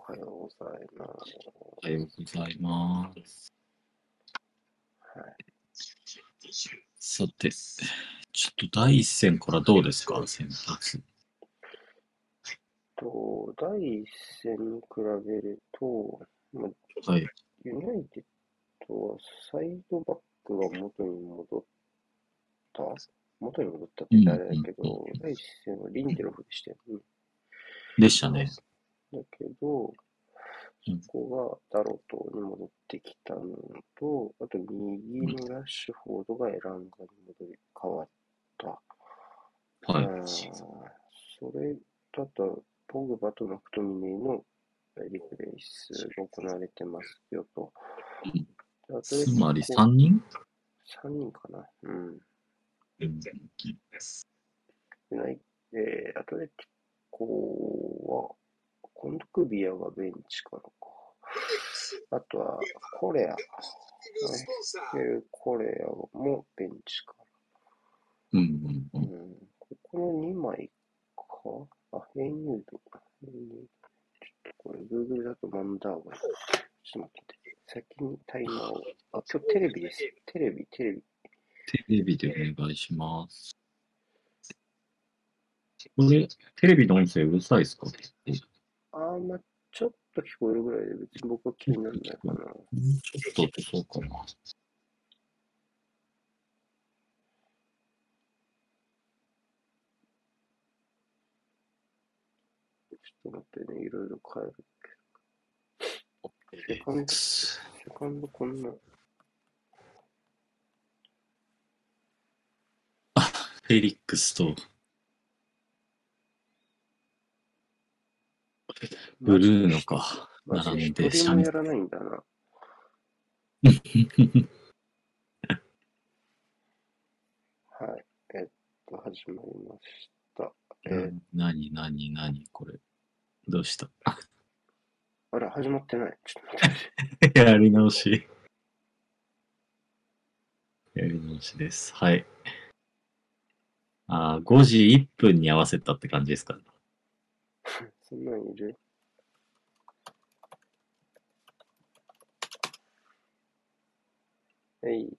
おはようございます。おはようございます。はい。さて、ちょっと第一戦からどうですか、先発。と、第一戦に比べると、まあ、はい。ユナイテッドはサイドバックが元に戻った？元に戻ったって言ったらあれだけど、うんうん第一戦はリンデロフでしたよね。でしたね。だけど、うんそこがダロトに戻ってきたのと、あと右のラッシュフォードがエランガに戻り変わった。はい。あーそれと、あと、ポグバとマクトミネーのリプレイスが行われてますよと。つまりこ3人？3人かな。うん。うんでないで、アトレティコは、コンドクビアがベンチからか。あとは、コレア。ね、コレアもベンチから。うんうんうん。うん、ここの2枚か？あ、ヘイニュード。ヘイニュード。ちょっとこれ、Google だとマンダーヴァ。ちょっと待って。先にタイマーを。あ、今日テレビです。テレビ、テレビ。テレビでお願いします。これ、テレビの音声うるさいですか？あー、まあ、ちょっと聞こえるぐらいで別に僕は気にならないかな。ちょっと落とそうかな。ちょっと待ってね、いろいろ変えるけど。セカンド、セカンドこんな。フェリックスとブルーノか。並んで一人もやらないんだな。はい。えっと、始まりました。えーなになになにこれ。どうした？あれ、始まってない。ちょっと待って。やり直し。やり直しです。はい。あー5時1分に合わせたって感じですか？ね。そんなんいる？えい。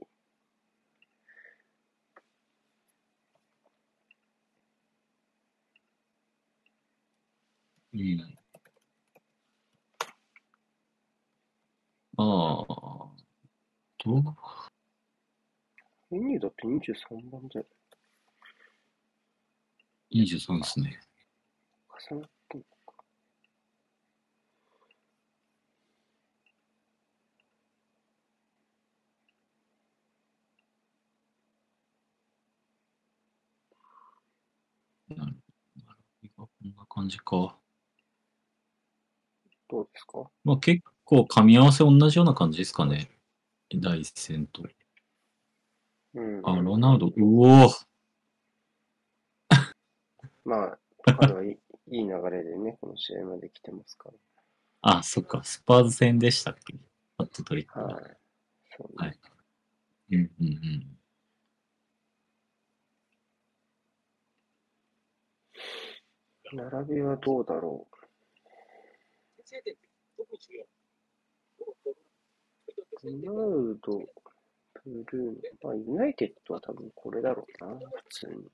うん。ああ。どう？エニーだって23番じゃ ?23 ですね。重なってんのか。なるほど。こんな感じか。どうですか？まあ結構噛み合わせ同じような感じですかね。第一戦と。うん。あ、ロナウド、うおー まあ、彼はいいいい流れでね、この試合まで来てますかあ、そっか、スパーズ戦でしたっけ？ハットトリック。はい。そうね。はいうんうんうん。並びはどうだろう？ロナウド、ブルーノ、まあ、ユナイテッドは多分これだろうな、普通に。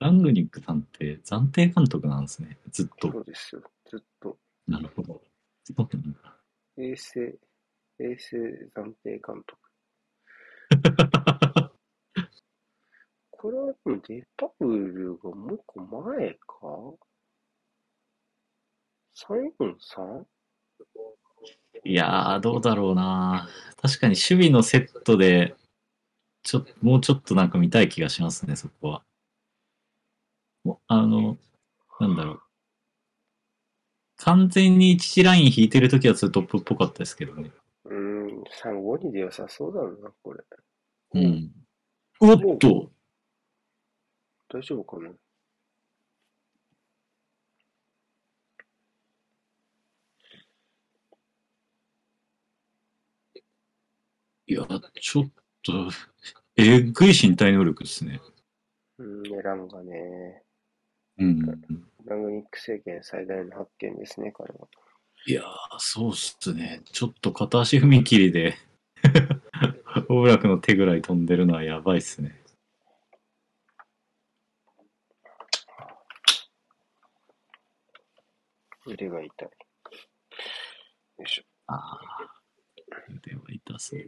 ラングニックさんって暫定監督なんですね。ずっと。そうですよ、ずっと。なるほど。そうなんだ衛星、衛星暫定監督。これはでもデパウルがもう一個前か ?343? いやー、どうだろうな。確かに守備のセットで、ちょもうちょっとなんか見たい気がしますね、そこは。もうあの、なんだろう。完全に一次ライン引いてるときはツートップっぽかったですけどね。うーん、3、5にで良さそうだな、これ。うん。おっと大丈夫かな？いや、ちょっと、えぐい身体能力ですね。うん、ね、ランがね、うん。ラグニック政権最大の発見ですね、彼は。いやー、そうっすね。ちょっと片足踏み切りで、オブラクの手ぐらい飛ん。でるのはやばいっすね。腕が痛い。よいしょ。ああ、腕は痛そう。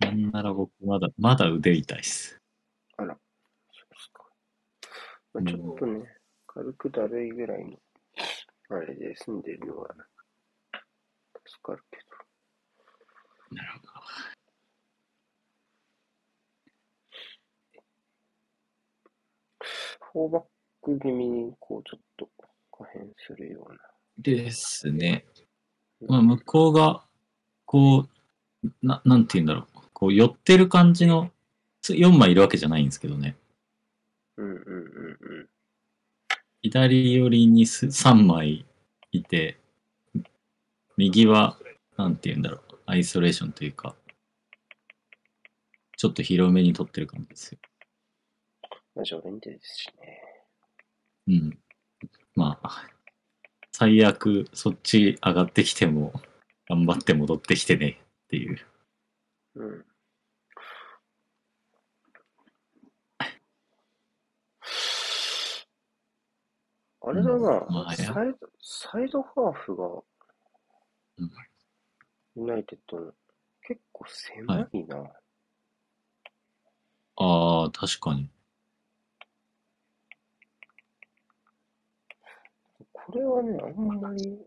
なん。なら僕まだ、まだ腕痛いっす。まあ、ちょっとね、軽くだるいぐらいの、あれで済んでるのは、助かるけど。なるほど。フォーバック気味に、こう、ちょっと可変するような。ですね。まあ、向こうが、こう、ななんて言うんだろう。こう、寄ってる感じの、4枚いるわけじゃないんですけどね。うんうんうんうん。左寄りにす3枚いて、右は、なんて言うんだろう。アイソレーションというか、ちょっと広めに取ってる感じですよ。まあ、ですしね。うん。まあ、最悪そっち上がってきても、頑張って戻ってきてねっていう。うん。あれだな、サイド、サイドハーフがうん、ユナイテッドの結構狭いな。ああ、確かに。これはね、あんまり、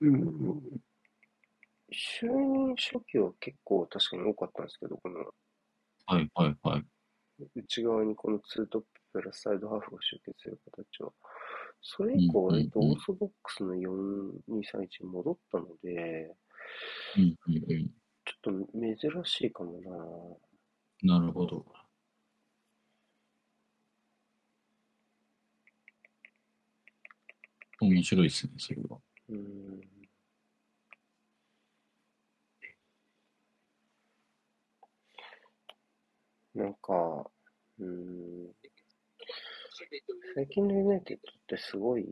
うん、就任初期は結構確かに多かったんですけど、このはいはいはい。内側にこのツートッププラスサイドハーフが集結する形は、それ以降割とオーソドックスの4-2-3-1に戻ったので、うんうんうん。ちょっと珍しいかもなるほど。面白いですね、それは。なうん。なんか、うん、最近のユナイテッドってすごい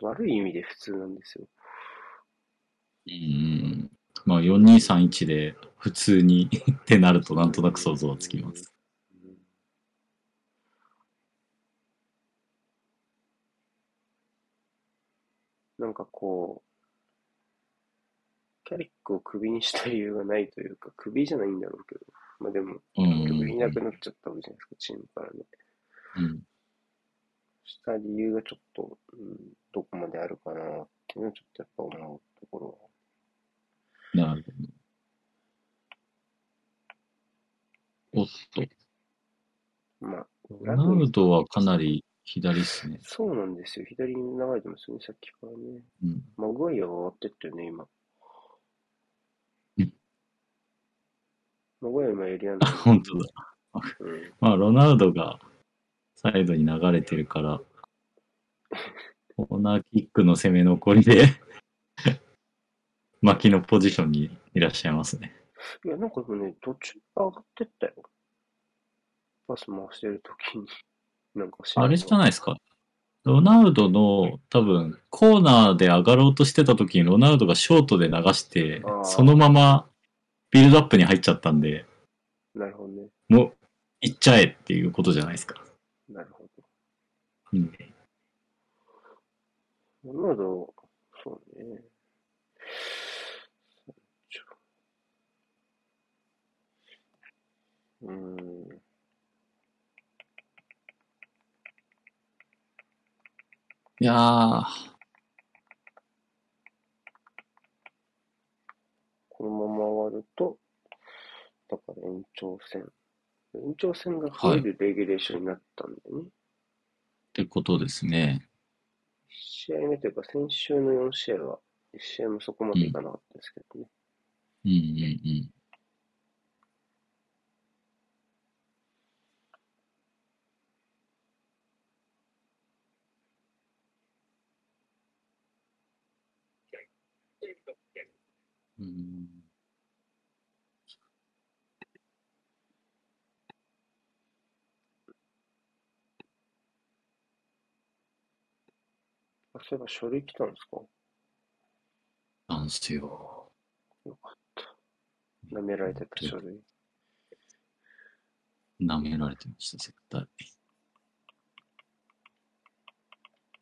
悪い意味で普通なんですよ。うん。まあ、4231で普通に ってなるとなんとなく想像はつきます。うん。なんかこう、キャリックをクビにした理由がないというか、クビじゃないんだろうけど、まあでも、うんうん結局いなくなっちゃったわけじゃないですか、チームからね。うん。した理由がちょっと、うん、どこまであるかなっていうのはちょっとやっぱ思うところなるほど。おっと、は。まあ、ロナウドはかなり左っすね。そうなんですよ。左に流れてますよね、さっきからね。うん。マグワイアが上がってったよね、今。うんマグワイア今エリアンだあ、本当だ。うん。まあ、ロナウドがサイドに流れてるから、コーナーキックの攻め残りで、巻きのポジションにいらっしゃいますね。いや、なんかね、途中上がってったよ。パス回してるときに。なんかあれじゃないですか。ロナウドの多分コーナーで上がろうとしてた時にロナウドがショートで流してそのままビルドアップに入っちゃったんでなるほどね。もう行っちゃえっていうことじゃないですか。うん、ロナウド、そうね。うーん。いやー、このまま終わると、だから延長戦。延長戦が増えるレギュレーションになったんだよね。ってことですね。試合目というか、先週の4試合は、1試合もそこまでいかなかったですけどね。うんうんうん。うん。あそういえば書類来たんですか？なんですよ。よかった。舐められてた書類。舐められてました、絶対。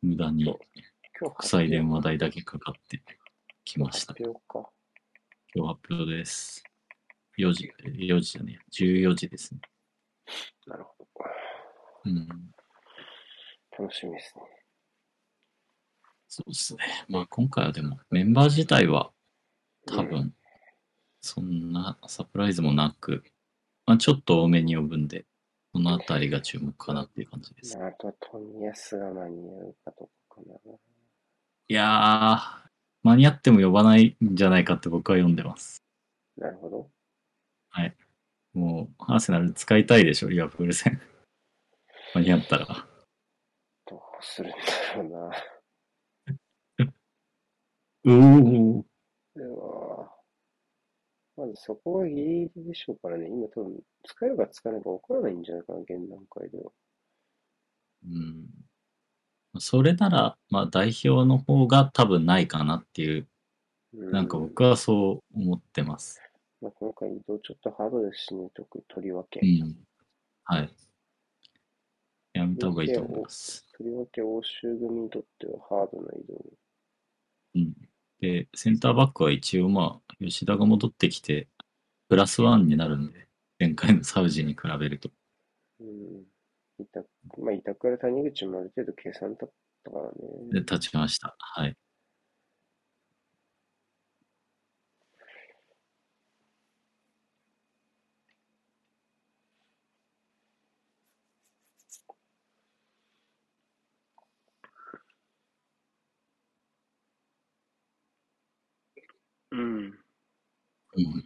無駄に今日国際電話代だけかかってきました。発表か。今日発表です。4時、4時じゃねえ、14時ですね。なるほど。うん。楽しみですね。そうですね。まあ今回はでもメンバー自体は多分そんなサプライズもなく、まあちょっと多めに呼ぶんで、そのあたりが注目かなっていう感じです。まあ、あとは富安が間に合うかどうかかな。いやー、間に合っても呼ばないんじゃないかって僕は読んでます。なるほど。もう、アーセナル使いたいでしょ、リバプール戦。間に合ったら。どうするんだろうな。うおでは、まずそこがギリギリでしょうからね。今多分、使えるか使えないか分からないんじゃないかな、現段階では。うん。それなら、まあ代表の方が多分ないかなっていう、うなんか僕はそう思ってます。まあ、今回移動ちょっとハードですしね、特にとりわけ。うん。はい。やめた方がいいと思います。とりわけ欧州組にとってはハードな移動。うん。で、センターバックは一応まあ、吉田が戻ってきて、プラスワンになるんで、前回のサウジに比べると。うん。板まあ、板倉谷口もある程度計算だったからで、ね。立ちました。はい。うん。うん。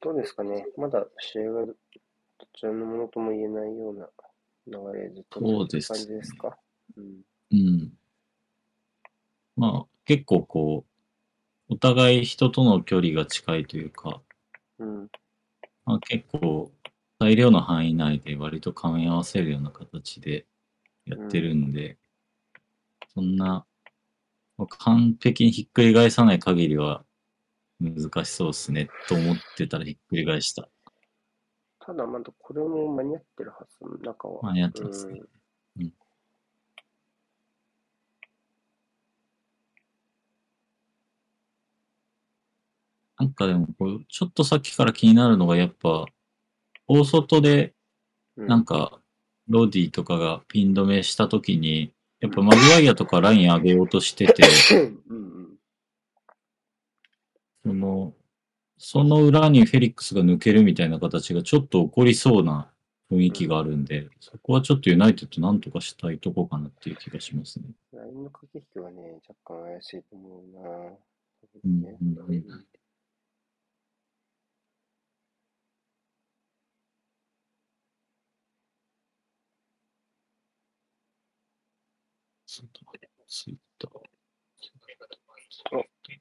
どうですかね。まだ試合がどちらのものとも言えないような流れずっとそうです感じですか。うん。うん。まあ、結構こう、お互い人との距離が近いというか、うん。まあ、結構、裁量の範囲内で割と噛み合わせるような形でやってるんで、そんな、まあ完璧にひっくり返さない限りは難しそうですね、と思ってたらひっくり返した。ただまだこれも間に合ってるはず、中は。間に合ってますねうんなんかでもこう、ちょっとさっきから気になるのがやっぱ、大外でうん。なんか、ロディとかがピン止めしたときに、やっぱマグワイアとかライン上げようとしてて、うんうん。その、その裏にフェリックスが抜けるみたいな形がちょっと起こりそうな雰囲気があるんで、そこはちょっとユナイテッドなんとかしたいとこかなっていう気がしますね。ラインの駆け引きはね、若干怪しいと思うな。うんねうんツイッター。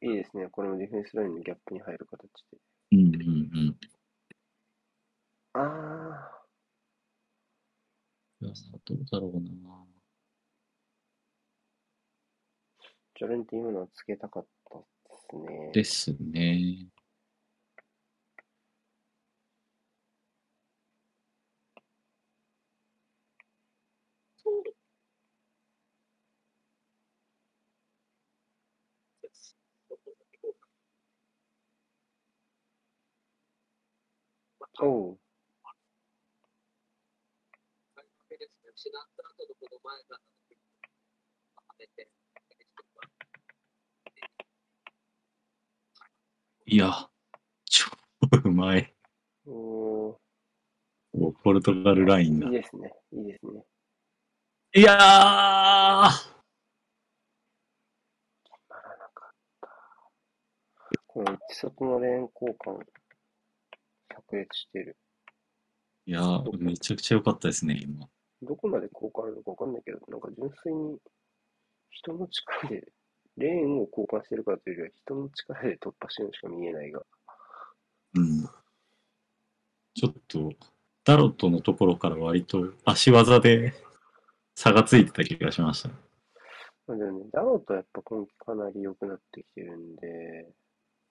いいですね。これもディフェンスラインのギャップに入る形で。うんうんうん。ああ、いや、どうだろうな。ジョレンって今のはつけたかったですね。ですね。おう。いや、超うまい。おーおポルトガルラインだいい。ですね。いいですね。いやーならなかった。この内外の連交換、炸裂してる。いやー、めちゃくちゃ良かったですね、今。どこまで効果あるのかわかんないけど、なんか純粋に人の力で、レーンを交換してるからというよりは人の力で突破してるのしか見えないが。うん。ちょっと、ダロットのところから割と足技で差がついてた気がしました。まあでもね、ダローとやっぱ今季かなり良くなってきてるんで、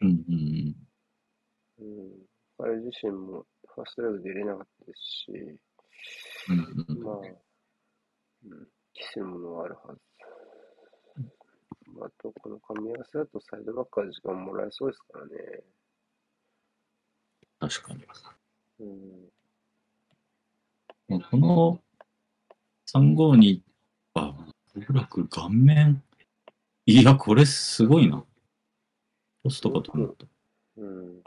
うんうんうん、彼自身もファーストライブ出れなかったですし、うん。まあ、うん、期するものはあるはず。あと、この噛み合わせだとサイドバックは時間もらえそうですからね。確かに。うん、まあこの352は、おそらく顔面、いや、これすごいな。ポストかと思った。うん、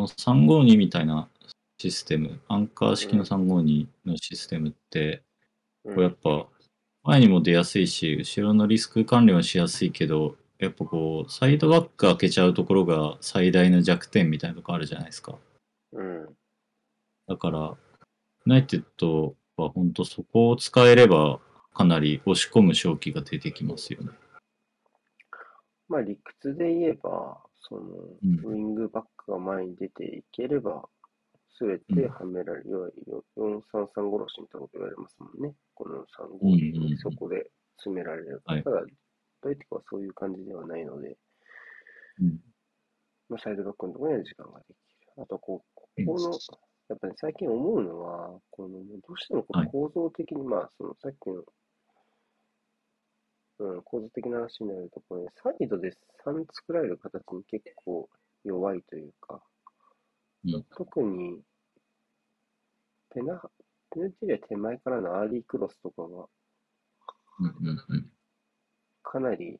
の352みたいなシステム、アンカー式の352のシステムって、うんこうやっぱ前にも出やすいし、後ろのリスク管理もしやすいけど、やっぱこう、サイドバック開けちゃうところが最大の弱点みたいなとこあるじゃないですか。うん、だから、ユナイテッドは本当そこを使えれば、かなり押し込む勝機が出てきますよね。まあ理屈で言えば、その、うんウィングバックが前に出ていければ、すべてはめられる、要は433殺しみたいなこと言われますもんね。この3号うんうんうんそこで詰められる。はいただ、ドイツはそういう感じではないので、うん。まあ、サイドバックのところには時間ができる。あとこう、ここの、やっぱり最近思うのは、この、どうしてもこはいの構造的に、まあ、そのさっきの、うん、構造的な話になると、これ、サイドで3作られる形に結構弱いというか、うん。特に、ペナ、ペナルティリア手前からのアーリークロスとかが。かなり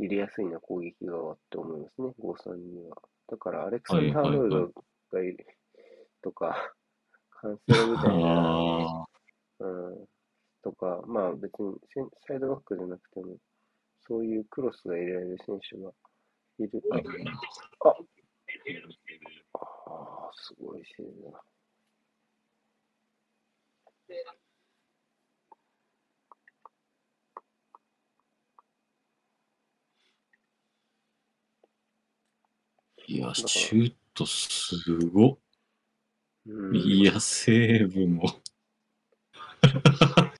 入れやすいな、攻撃側って思いますね、5-3には。だから、アレクサンダー・アーノルドがいるとか、カンセロみたいな、うん、とか、まあ別にセンサイドバックじゃなくても、そういうクロスが入れられる選手がいる。はいあああ、すごいセーブだ。いや、シュートすごっ。うん、いや、セーブも。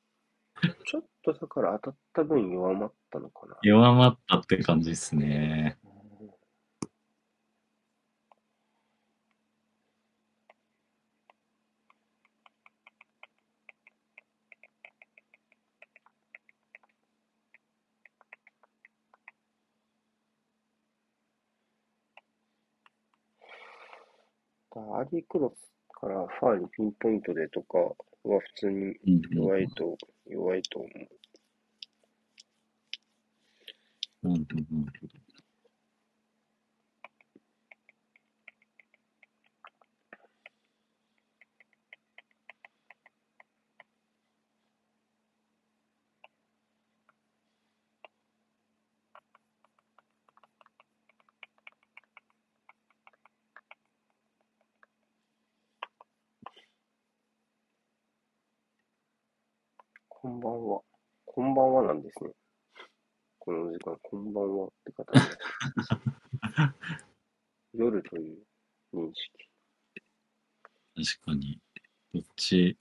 とだから当たった分弱まったのかな。弱まったって感じですね。アーリークロスからファーにピンポイントでとかは普通に弱いと、弱いと思う。うんうんうんこんばんは。こんばんはなんですね。この時間、こんばんはって方に 夜という認識。確かに。どっち、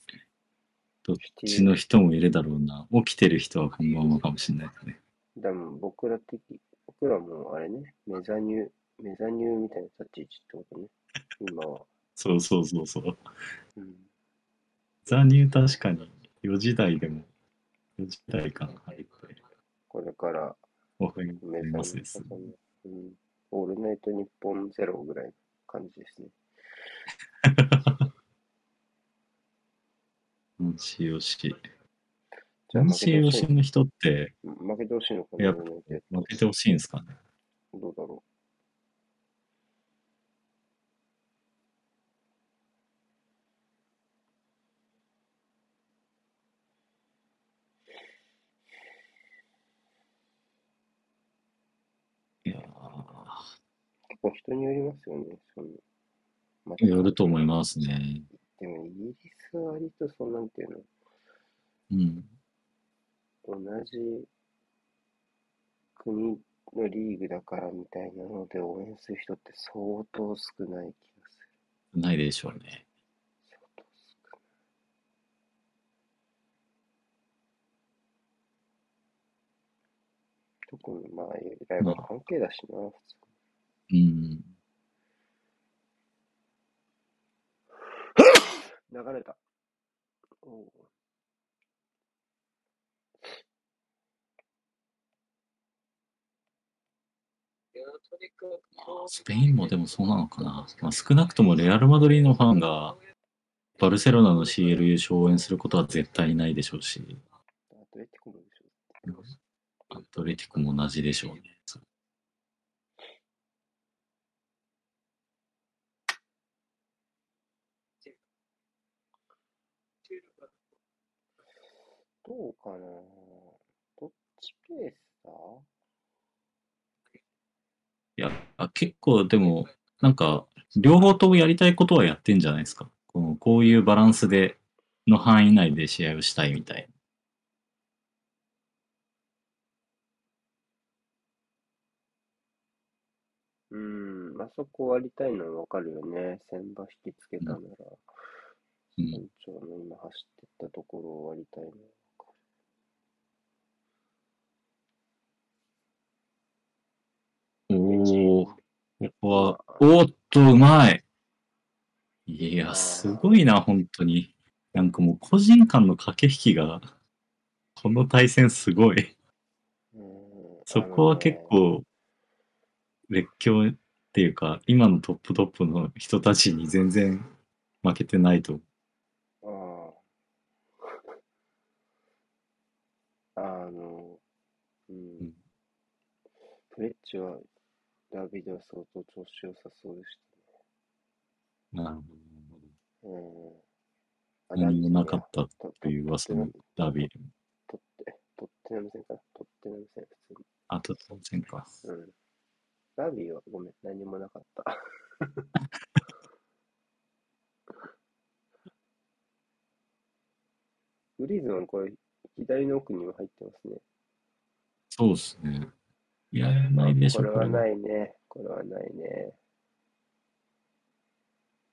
どっちの人もいるだろうな。起きてる人はこんばんはかもしれないですね。でも僕ら的、僕らもあれね、メザニュー、メザニューみたいな立ち位置ってことね。今は。そうそうそうそう。うん。ザニュー確かに4時台でも4時台かな。はい。これからわかりメザニューますです。うん。オールナイトニッポンゼロぐらいの感じですね。安心よし。じゃあ安負けてほしい。心よしの人って負けてほしいのかな、負けてほしいん。ですかね。どうだろいやー構人によりますよね。そのまよると思いますね。でもイギリスは割とそうなんていうの、うん。同じ国のリーグだからみたいなので応援する人って相当少ない気がする。ないでしょうね。相当少ない。特にまあ、ライバル関係だしな、普通。うん。流れた。おうスペインもでもそうなのかな。まあ、少なくともレアル・マドリードのファンがバルセロナの CL 優勝を応援することは絶対ないでしょうし、アトレティコもでしょ。アトレティコも同じでしょうね。どうかな？どっちペースだ？いや、あ結構でも、なんか、両方ともやりたいことはやってんじゃないですか。このこういうバランスで、の範囲内で試合をしたいみたいうん、あそこ割りたいのはわかるよね。千場引きつけたなら、うん。山頂の今走ってったところを割りたいのはわかな。おお、ここは、おーっと、うまい。いや、すごいな、本当に。なんかもう個人間の駆け引きが、この対戦すごい。そこは結、構、熱狂っていうか、今のトップトップの人たちに全然負けてないと。あのああ。あの、うん。んフレッチは、ダビデは相当調子良さそうでしなるほたね。うん。何もなかったとという噂のダービー。取って、取ってなめせんか？な取ってなめせん、普通に。あと当然か。うん。ダービーはごめん、何もなかった。グリーズマン、これ、左の奥にも入ってますね。そうですね。いや、ないでしょ、これはい。ないね。これはないね。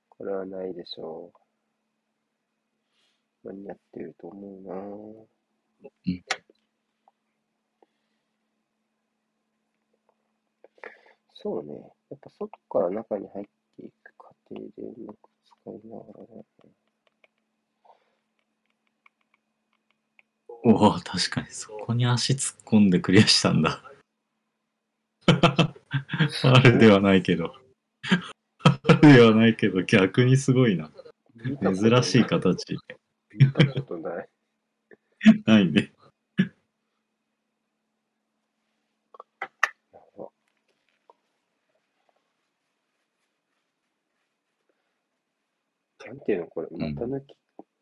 これはないでしょう。間に合ってると思うなうんそうね。やっぱ外から中に入っていく過程でうまく使いながらね。おお、確かにそこに足突っ込んでクリアしたんだ。あれではないけど。あれではないけど、逆にすごいな。珍しい形。見たことない。ないね。なんていうのこれ、ん股抜き、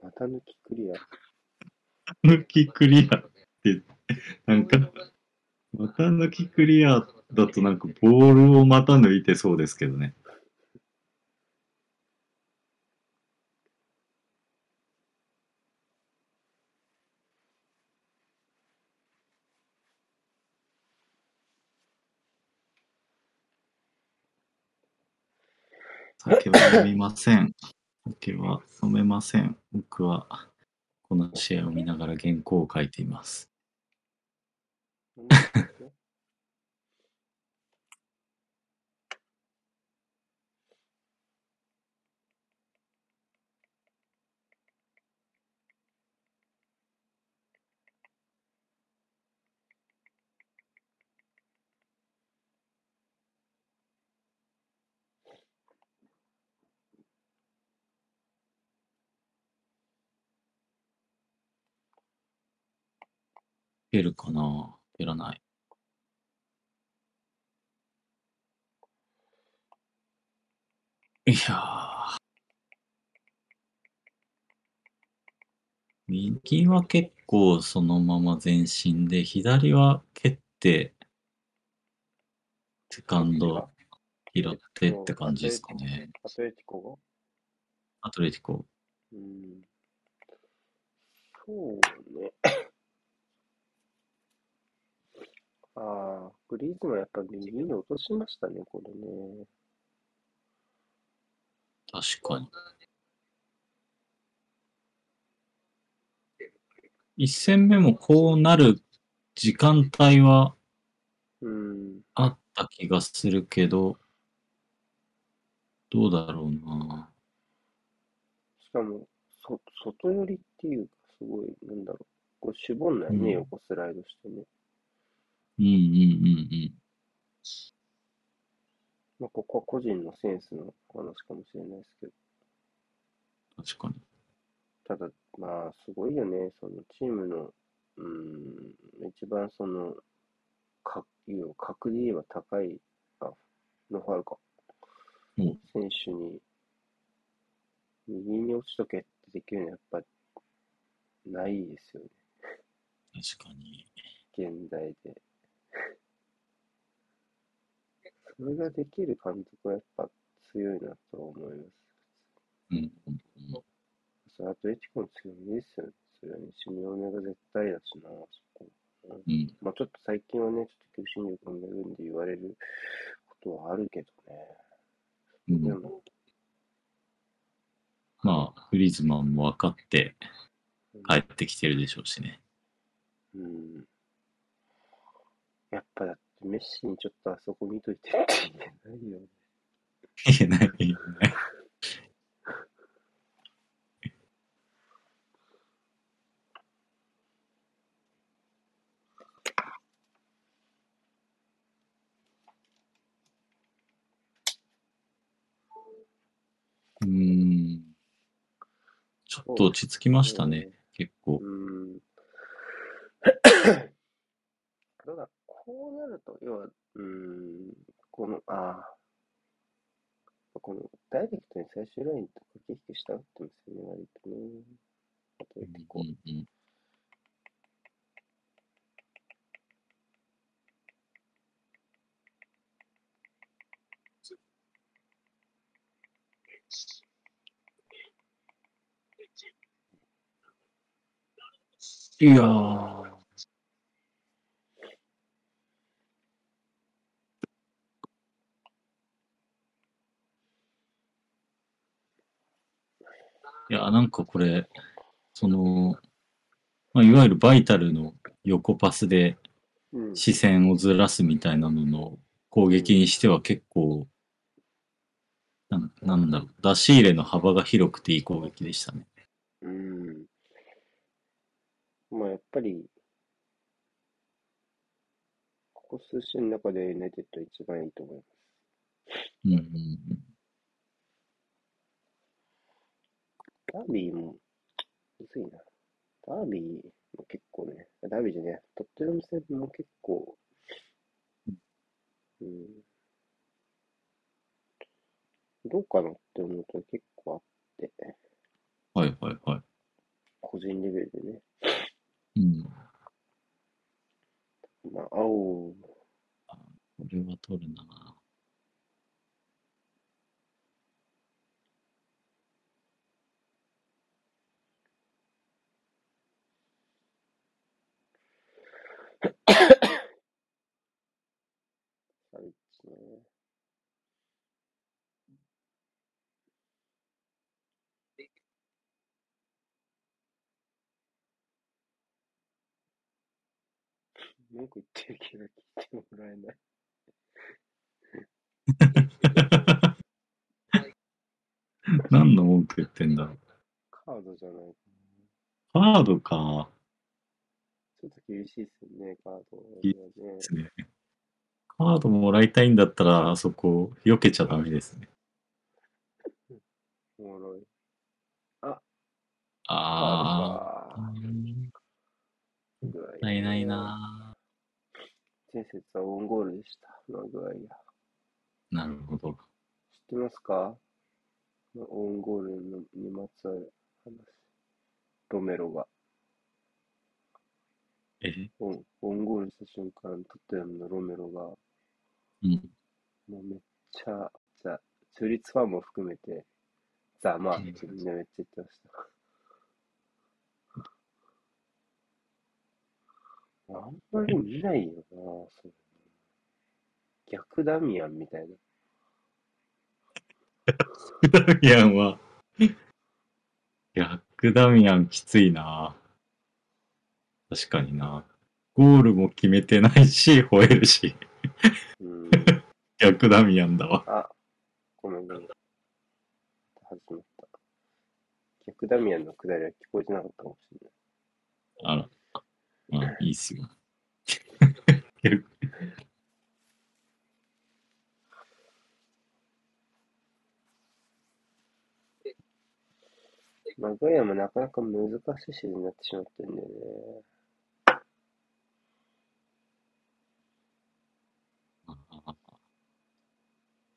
股抜きクリア？抜きクリアって、なんか、股抜きクリアだとなんかボールを股抜いてそうですけどね。酒は飲みません。酒は飲めません。僕はこの試合を見ながら原稿を書いています。け出るかな？出らない。いやー。右は結構そのまま前進で、左は蹴って、セカンド。拾ってって感じですかね。アトレティコアトレティコ。がうん。そうね。ああ、グリーズマンやっぱ右に落としましたね、これね。確かに。一戦目もこうなる時間帯はうん。あった気がするけど、どうだろうな。しかも、そ、外寄りっていうか、すごい、なんだろう。こう絞んないね、うん横スライドしてね。うんうんうんまあ、ここは個人のセンスの話かもしれないですけど。うん。確かに。ただ、まあ、すごいよね。そのチームの、うん、一番その、か、いうの格で言えば高い、あ、のファルか。うん選手に、右に落ちとけってできるのはやっぱ、ないですよね。確かに。現代で。それができる監督はやっぱ強いなと思います。うん。それアトレティコの強みですよね。それはね、シミオネが絶対だしな、そこ。うん。まあちょっと最近はね、ちょっと求心力の恵んで言われることはあるけどうんね。でも、まあ、フリーズマンも分かってうん帰ってきてるでしょうしね。うん。やっぱだってメッシにちょっとあそこ見といてって言えないよね。言えない、言えない。うーん。ちょっと落ち着きましたね、結構。うん。ただ、こうなると、要は、うん、この、ああ、このダイレクトに最終ラインと駆け引きしたがってますよね、割とね。アトレティコ。うんうんいやー、いや、なんかこれ、その、まあ、いわゆるバイタルの横パスでうん。視線をずらすみたいなのの攻撃にしては結構、なんなんだろう、出し入れの幅が広くていい攻撃でしたね。うん。まあ、やっぱり、ここ数週の中でユナイテッド一番いいと思います。うんうんうん。ダービーも、むずいな。ダービーも結構ね、ダービーじゃねえ、トッテナム戦も結構、うん、どうかなって思うと結構あって、はいはいはい。個人レベルでね。うん。まあ、青、これは取るな。サビッチね。文句言ってるけど聞いてもらえない。何の文句言ってんだろう。カードじゃないかカードか。な。ちょっと厳しいっすよね、カードね。ですね。カードもらいたいんだったら、あそこ、避けちゃダメですね。おもろい。あカあ。ードか。もぐらいったいないな。前節はオウンゴールでした。マグワイア。なるほど。知ってますか？オウンゴールのにまつわる話。ロメロが。えオウンオウンゴールした瞬間、トッテナムのロメロが、うん。もうめっちゃ、じゃ中立ファンも含めて、ざまあってみんなめっちゃ言ってました。あんまり見ないよな、それ。逆ダミアンみたいな。ダミアンは、逆ダミアンきついな。確かにな。ゴールも決めてないし、吠えるし。うん。逆ダミアンだわ。あ、ごめんごめん。始まった。逆ダミアンのくだりは聞こえてなかったかもしれない。あら。あ、いいっすよ。逆マグワイアもなかなか難しいシーになってしまってるんだよね。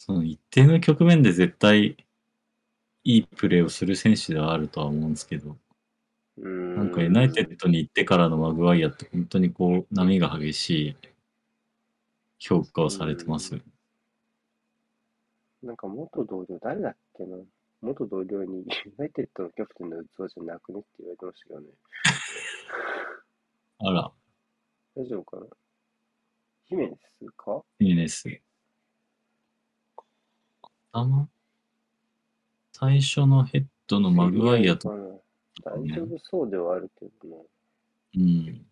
その一定の局面で絶対いいプレーをする選手ではあるとは思うんですけど、ん。なんかユナイテッドに行ってからのマグワイアって本当にこう波が激しい評価をされてます。なんか元同僚、誰だっけな？元同僚に ユナイテッドのキャプテンの器じゃなくねって言われてましたけどね。あら、大丈夫かな？ヒメネスか？いいです。頭？最初のヘッドのマグワイアと、かな大丈夫そうではあるけどな。うん。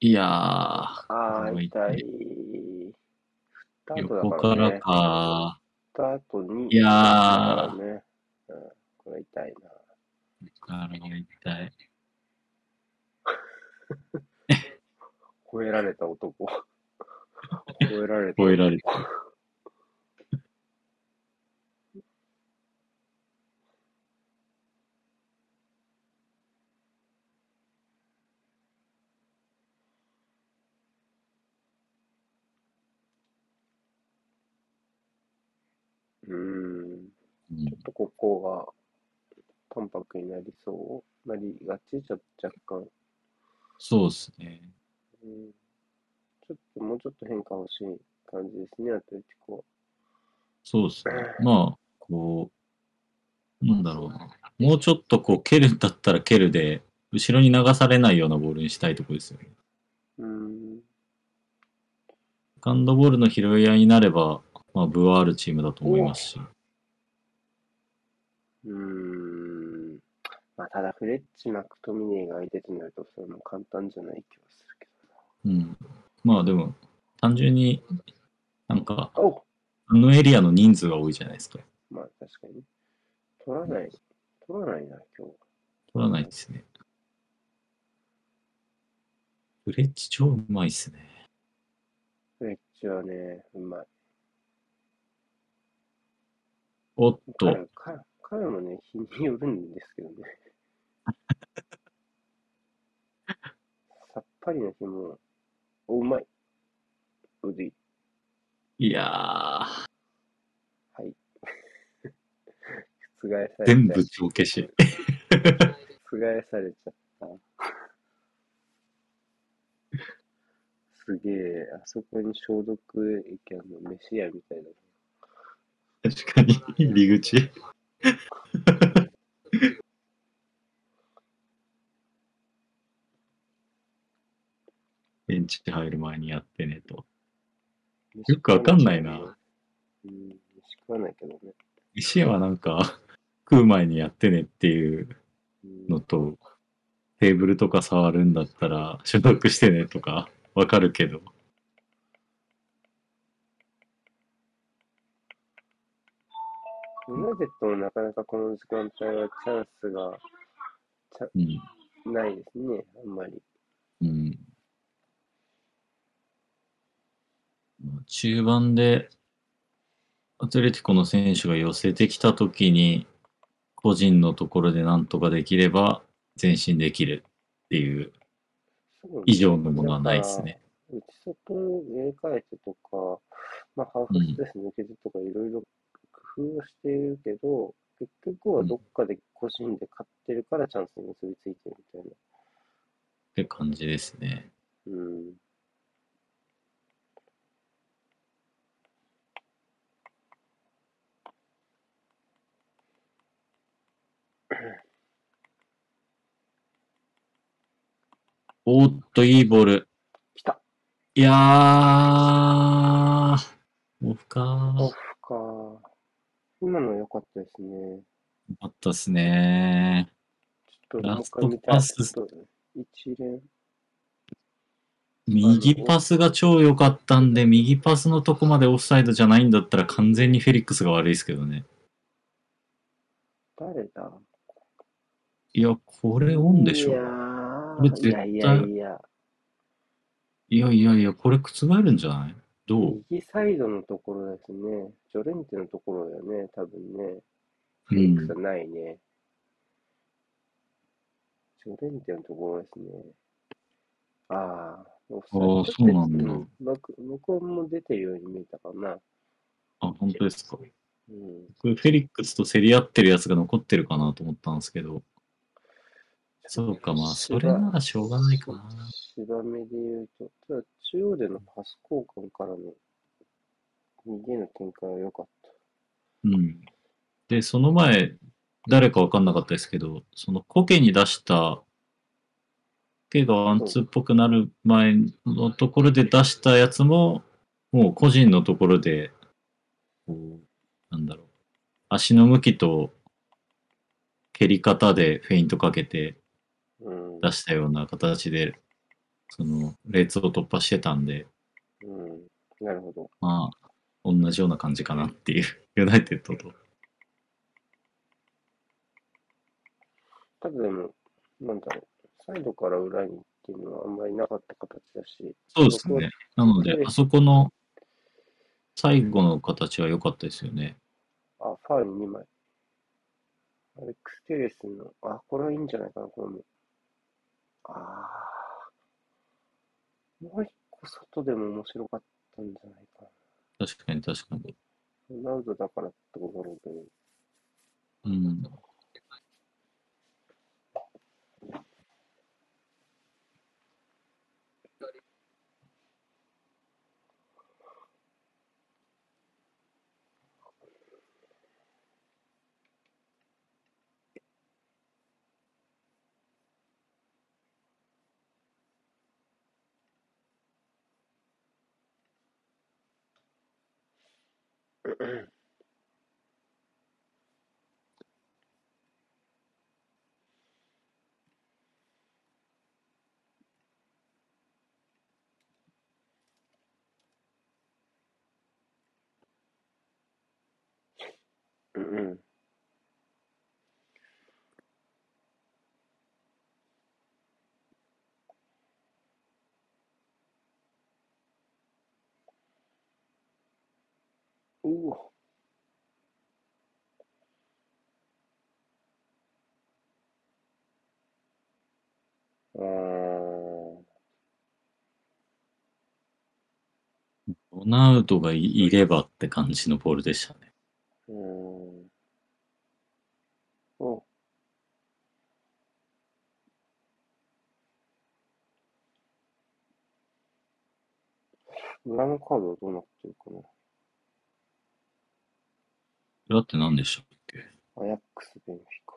いやー、ああ、これ痛い。横かから。か。振った後に。いやーね。うん、これ痛いな。からが痛い。吠えられた男。吠えられた吠えられた。うーん。うんちょっとここが淡白になりそうなりがち？ちょっと若干。そうですね。うん、ちょっともうちょっと変化欲しい感じですね、アトレティコは。そうですね。まあ、こう、なんだろうな。もうちょっとこう、蹴るんだったら蹴るで、後ろに流されないようなボールにしたいところですよね。うん。セカンドボールの拾い合いになれば、まあ、分はあるチームだと思いますし。うーん。まあ、ただフレッチ、マクトミネーが相手となると、それも簡単じゃない気がするけうん。まあでも、単純になんか、あのエリアの人数が多いじゃないですか。まあ、確かに。取らない。取らないな、今日。取らないですね。フレッチ超うまいっすね。フレッチはね、うまい。おっと、彼彼彼もね、日によるんですけどね。さっぱりの日も、おうまい。うでい。いやー、はい。覆されちゃ全部帳消し。覆されちゃった。すげえ、あそこに消毒液あの飯屋みたいな。確かに、入り口。ベンチ入る前にやってねと。よくわかんないな。うん、飯食わないけどね。石はなんか、食う前にやってねっていううんのと、テーブルとか触るんだったら消毒してねとかわかるけど。ユナイテッドもなかなかこの時間帯はチャンスがうん。ないですね、あんまり。うん。中盤でアトレティコの選手が寄せてきたときに、個人のところでなんとかできれば前進できるっていう以上のものはないですね。内外を入れ替えてとか、まあ、ハーフスペース抜けてとかいろいろ工夫をしているけど、結局はどっかで個人で勝ってるからチャンスに結びついてるみたいな。って感じですね。うん。おっと、いいボール。来た。いやー、オフかオフか今の良かったですね。良かったですね。ちょっと、ラストパス。一連。右パスが超良かったんで、右パスのとこまでオフサイドじゃないんだったら完全にフェリックスが悪いですけどね。誰だ？いや、これオンでしょ。これー絶対いやいやいや。いやいやこれ覆るんじゃない？どう？右サイドのところですね。ジョレンテのところだよね、多分ね。うフェリックスん。はないね。ジョレンテのところですね。ああ、オフサイドあーそうなんだうん僕もう出てるように見えたかな。あ、本当ですか。こうん。れフェリックスと競り合ってるやつが残ってるかなと思ったんですけど。そうか、まあ、それならしょうがないかな。芝目で言うと、ただ中央でのパス交換からの右への展開は良かった。うん。で、その前、誰かわかんなかったですけど、そのコケに出した、コケがワンツーっぽくなる前のところで出したやつも、もう個人のところで、こう、なんだろう、足の向きと蹴り方でフェイントかけてうん。出したような形で、その、列を突破してたんで、うん。なるほど。まあ、同じような感じかなっていう、ユナイテッドと。ただでも、なんだろう、サイドから裏にっていうのはあんまりなかった形だし、そうですね。なのであそこの最後の形は良かったですよね。あ、ファウル2枚。アレックス・テレスの、あ、これはいいんじゃないかな、これも。ああ。もう一個外でも面白かったんじゃないか確かに確かに。な。ロナウドだからってことだろうけど。うん。うん mm mm うわ。あーロナウドがいいればって感じのボールでしたね。うーん。お。裏のカードはどうなってるかな裏って何でしたっけ？アヤックス、ベンフィカ。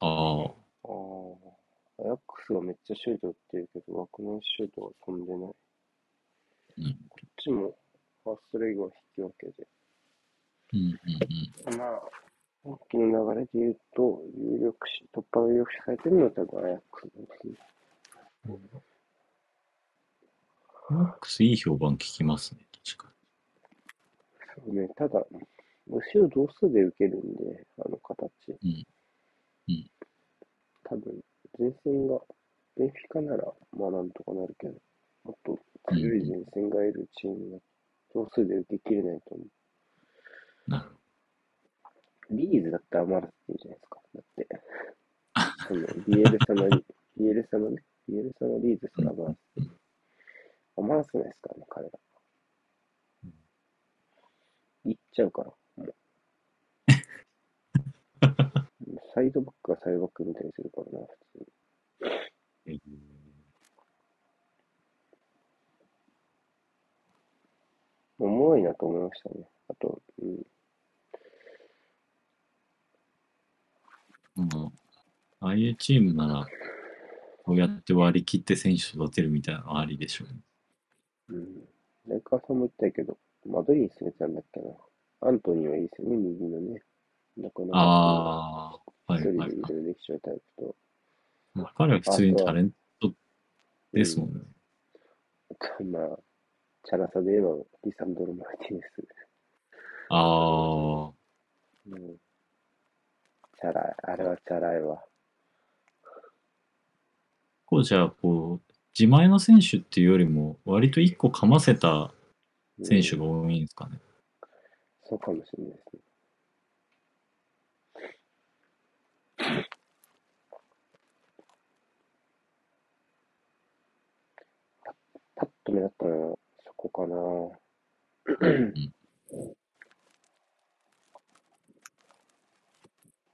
ああ、ああ。アヤックスがめっちゃシュート打ってるけど、枠内シュートが飛んでない。うん。こっちもファーストレグは引き分けで。うんうんうん。まあ、さっきの流れで言うと、有力視、突破が有力視されてるのは多分アヤックスですね。マックスいい評判聞きますね、確かそうね、ただ、後ろ同数で受けるんで、あの形。に。うん。多分、前線が、ベンフィカなら、まあなんとかなるけど、もっと強い前線がいるチームが同数で受けきれないと思う。なるリーズだったらアマラスっていいじゃないですか。だって、そのビエルサの、ビエルサのね、ビエルサのリーズしたらアマラスって。アマラスないですからね、彼ら。行っちゃうから、もう。サイドバックがサイドバックみたいにするからな、普通に。えーおもろいなと思いましたね。あと、うん、うんああいうチームなら、こうやって割り切って選手育てるみたいなのはありでしょうね。うん。レイカーさんも言ったけど、マドリースめちゃんだっけな。アントニーはいいですよね、右のね。なかなかああ、はい一人はいでいろいろできちゃうタイプと。まあ。彼は普通にタレントですもんね。うんまあ、チャラさで言えば、リサンドロ・マルティネス。ああ、うん。チャラい。あれはチャラいわ。こうじゃあ、こう、自前の選手っていうよりも、割と一個かませたうん選手が多いんですかね。そうかもしれないですね。パパッと目立ったのはそこかな。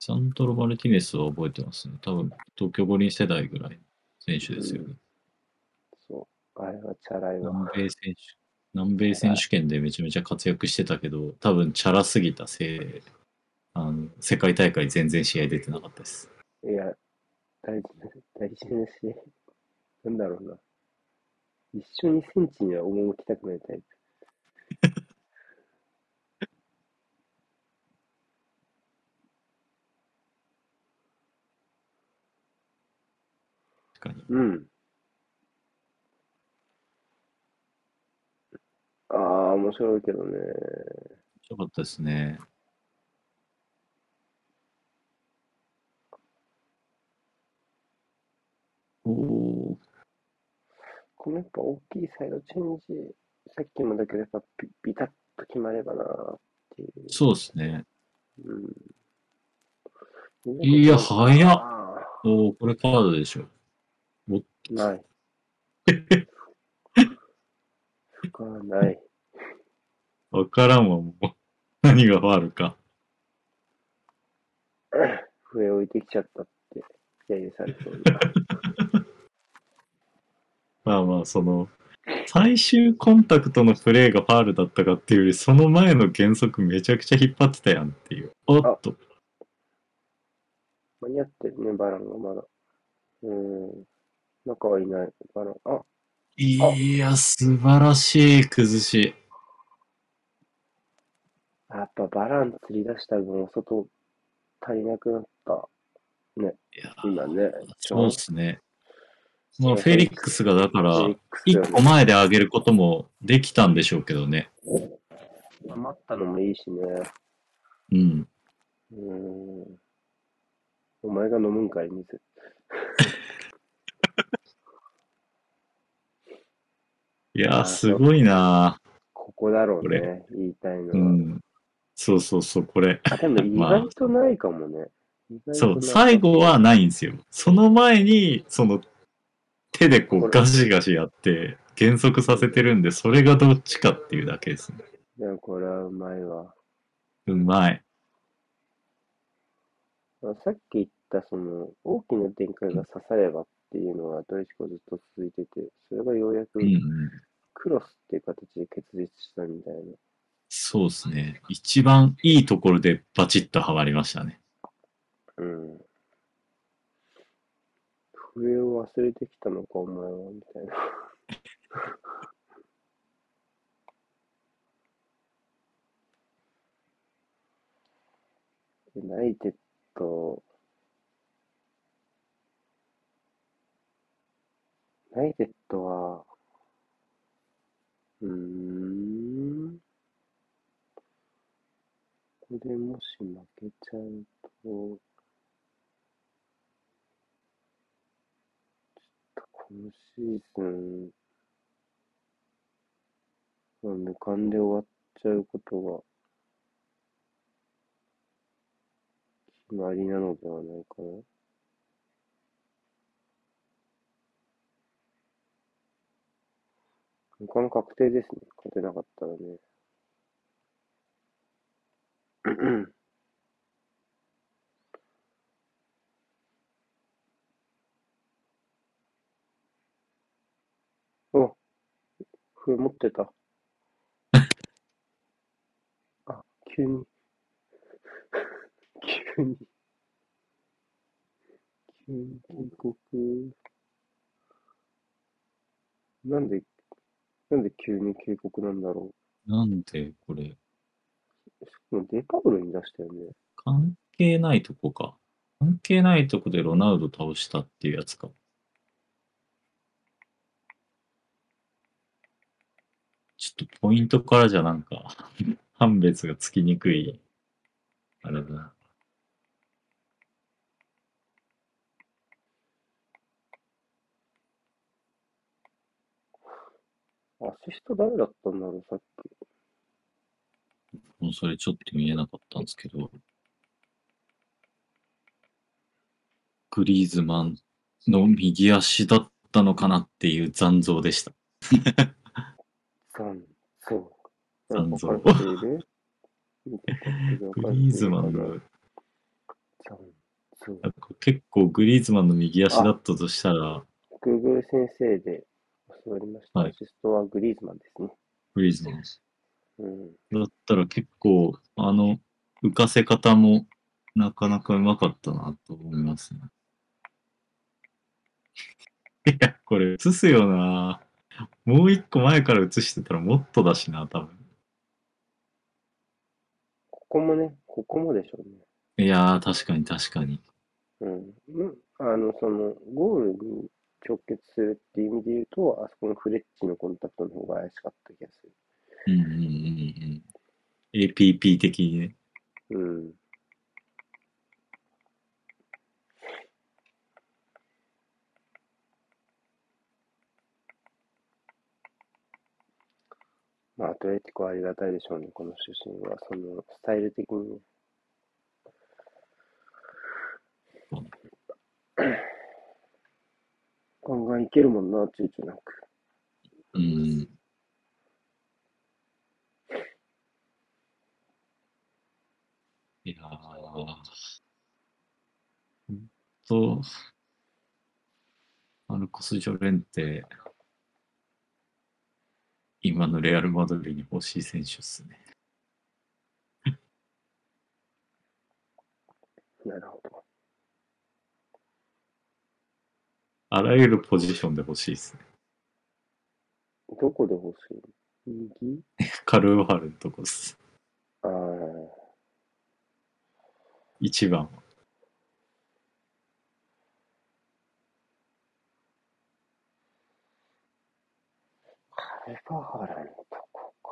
サントロ・マルティネスは覚えてますね。多分、東京五輪世代ぐらいの選手ですよね。そう。あれはチャラいわ。南米選手、南米選手権でめちゃめちゃ活躍してたけど、多分、チャラすぎたせいで、あの、世界大会全然試合出てなかったです。いや、大事な、大事なし、なんだろうな。一緒に戦地には赴きたくないタイプ。確かに。うん。ああ、面白いけどね。面白かったですね。このやっぱ大きいサイドチェンジ、さっきもだけどやっぱビビタッと決まればなっていう。そうですね。うん。いや早っあおお、これカードでしょ。ーない。深ない。わからんわ、もう。何がファールか。笛置いてきちゃったって、揶揄されそうな。まあまあ、その、最終コンタクトのプレーがファールだったかっていうより、その前の原則めちゃくちゃ引っ張ってたやんっていう。おっと、間に合ってるね、バランがまだ。うん。中はいない、バラン。あ、いや、素晴らしい崩し。やっぱバラン釣り出した分、お外足りなくなった。いや、今ね。そうですね。まあ、フェリックスがだから一個前で上げることもできたんでしょうけどね。余ったのもいいしね。うん。うん。お前が飲むんかい、水。いやすごいなここだろうこね、言いたいのは。うん。そうそうそう、これ。あ、でも 意外とないかもね。意外とそう、最後はないんですよ。その前に、その、手でこうガシガシやって、減速させてるんで、それがどっちかっていうだけですね。いや、これはうまいわ。うまい。あさっき言った、その、大きな展開が刺さればっていうのは、ドイツ語ずっと続いてて、それがようやくうんうん。クロスっていう形で結実したみたいな。そうですね。一番いいところでバチッとはまりましたね。うん。笛を忘れてきたのか、お前は、みたいな。ユナイテッド、ナイテッドは、うーん、ここでもし負けちゃうと、ちょっと今シーズン、まあ、無冠で終わっちゃうことが決まりなのではないかな。無冠確定ですね。勝てなかったらね。お、笛持ってた。あ、急に。急に。急に警告。なんで、なんで急に警告なんだろうなんでこれ、う。もうデカブルに出したよね。関係ないとこか。関係ないとこでロナウド倒したっていうやつか。ちょっとポイントからじゃなんか、判別がつきにくい。あれだな。アシスト誰だったんだろう、さっき。もうそれちょっと見えなかったんですけど、グリーズマンの右足だったのかなっていう残像でした。残像。残像なんかわかっている見てこっちでわかっているかなグリーズマンの、結構グリーズマンの右足だったとしたら、Google 先生で教わりました。はいアシストはグリーズマンですね。グリーズマン。うん。だったら結構、あの、浮かせ方もなかなかうまかったなと思いますね。いや、これ映すよなもう一個前から映してたらもっとだしな、多分。ここもね、ここもでしょうね。いやー、確かに確かに。うん。うんあの、その、ゴールに直結するっていう意味で言うと、あそこのフレッチのコンタクトの方が怪しかった気がする。うんうんうんうん。APP 的にね。うん。まあ、アトレティコはありがたいでしょうね、この出身は。その、スタイル的にね。ガンガンいけるもんな、躊躇なく。うん。いやー、ほんと、マルコス・ジョレンテ、今のレアル・マドリーに欲しい選手っすね。なるほど。あらゆるポジションで欲しいっすね。どこで欲しい？右？カルーハルのとこっす。ああ、一番は。カルバハラのとこか。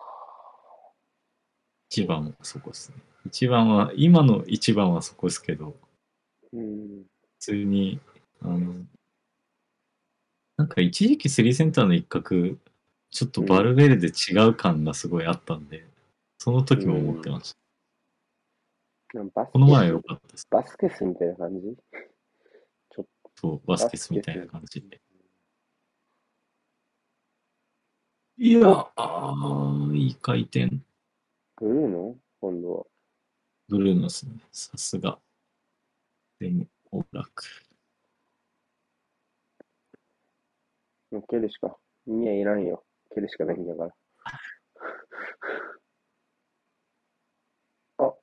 一番はそこっすね。一番は、今の一番はそこですけど、うん。普通に、あの、なんか一時期スリーセンターの一角、ちょっとバルベルで違う感がすごいあったんで、その時も思ってました。なんこの前は良かったです。バスケスみたいな感じ？そう、バスケスみたいな感じで。いや、あーいい回転。ブルーの？今度は。ブルーノですね。さすが。でも、オラク。もう蹴るしか。意味はいらんよ。蹴るしかないんだから。あ、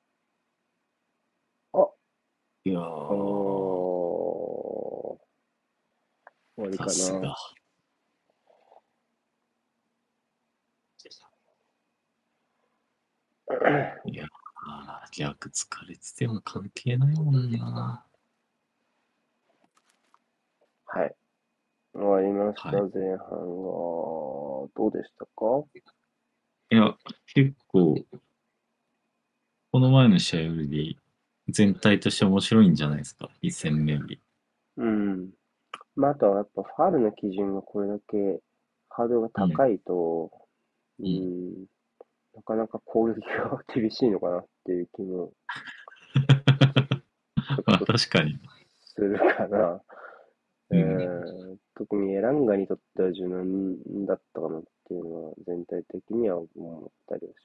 あ、いやあーー、終わりかさすがな。。いやー、逆疲れてても関係ないもんな。はい。終わりました、はい前半が。どうでしたか？いや、結構、この前の試合より全体として面白いんじゃないですか、一戦目より。うん。まあ、あとはやっぱファールの基準がこれだけハードルが高いと、うんん、なかなか攻撃が厳しいのかなっていう気もま あ確かに。するかな。うんえー特にエランガにとっては柔軟だったかなっていうのは全体的には思ったりはし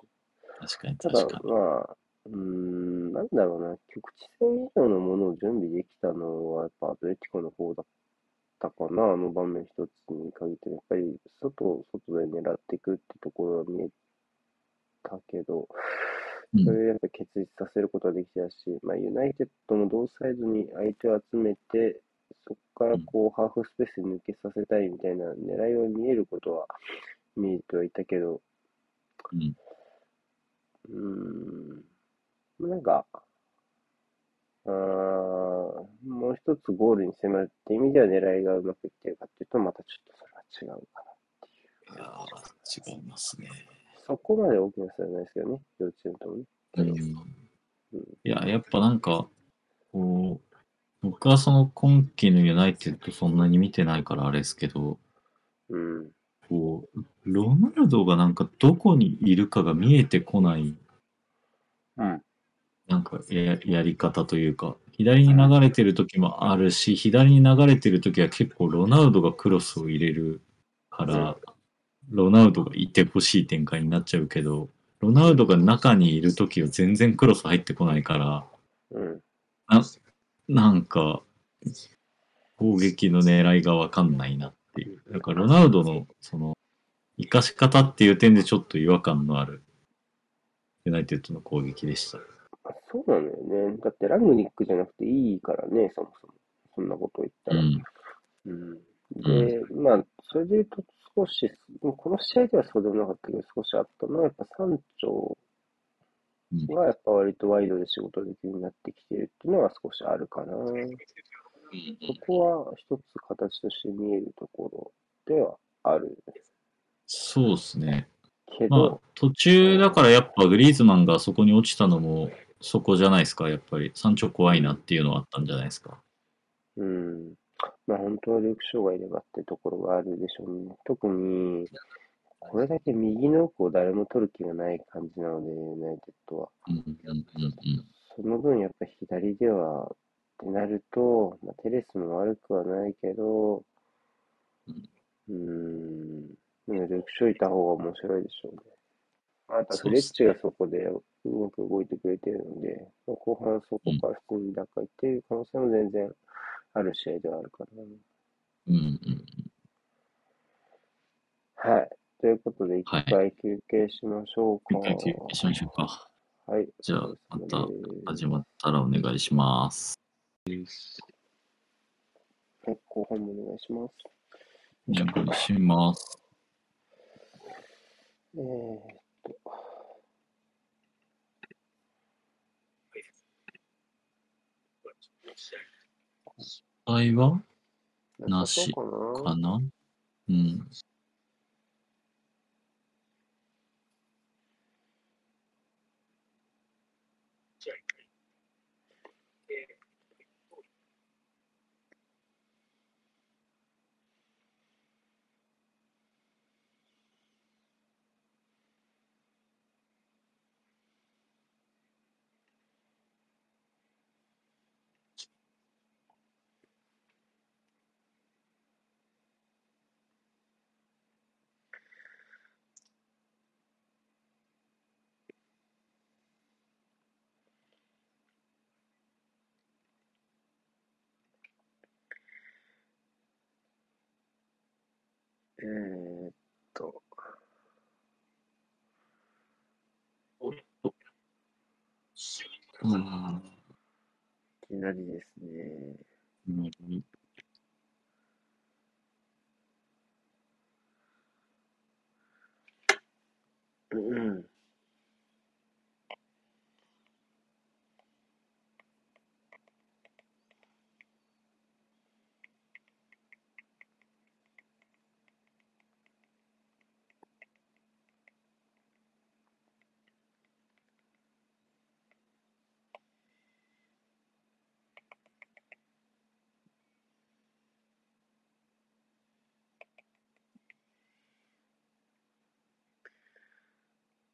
ます。確かにただ。まあ、うーん、なんだろうな、局地戦以上のものを準備できたのは、やっぱアトレティコの方だったかな、あの場面一つに限って、やっぱり外を外で狙っていくってところは見えたけど、うんそれをやっぱ結実させることができたし、まあ、ユナイテッドも同サイドに相手を集めて、そこからこう、ハーフスペースに抜けさせたいみたいな狙いは見えることは見えてはいたけど、うん。うーん、なんか、あーもう一つゴールに迫るって意味では狙いがうまくいってるかっていうと、またちょっとそれは違うかな。いやー違いますね。そこまで大きな差はないですけどね、両チームともね。うん。いや、やっぱなんか、こう、僕はその今季のユナイテッドそんなに見てないからあれですけど、うん。こう、ロナルドがなんかどこにいるかが見えてこない、うん。なんかややり方というか、左に流れてる時もあるし、左に流れてる時は結構ロナウドがクロスを入れるから、ロナウドがいてほしい展開になっちゃうけど、ロナウドが中にいる時は全然クロス入ってこないから、うん。ななんか、攻撃の狙いがわかんないなっていう。だからロナウドのその、生かし方っていう点でちょっと違和感のある、ユナイテッドの攻撃でした。そうなのよね。だってラグニックじゃなくていいからね、そもそも。そんなこと言ったら。うん。うん。で、まあ、それで言うと少し、この試合ではそうでもなかったけど、少しあったのは、やっぱ三丁うんがやっぱ割とワイドで仕事できるようになってきてるっていうのは少しあるかな。そこは一つ形として見えるところではあるそうですね。けまあど、、途中だからやっぱグリーズマンがそこに落ちたのも、そこじゃないですか、やっぱり。山頂怖いなっていうのはあったんじゃないですか。うん。まあ本当はルーク・ショーがいればってところがあるでしょうね。特に、これだけ右の奥を誰も取る気がない感じなので、ユナイテッドは。その分やっぱ左ではってなると、まあ、テレスも悪くはないけど、うーん、でもルーク・ショーいた方が面白いでしょうね。あとフレッチがそこでうまく動いてくれてるので、まあ後半そこから普通に打開っていう可能性も全然ある試合ではあるかうんうん。な。はい。ということで、一はい回休憩しましょうか。一回休憩しましょうか。はい。じゃあ、また始まったらお願いします。はい、後半もお願いします。お願いします。えー、っと。題はなさそうかな？かな？うん。えー、っと。うん。いきなりですね。うんうん。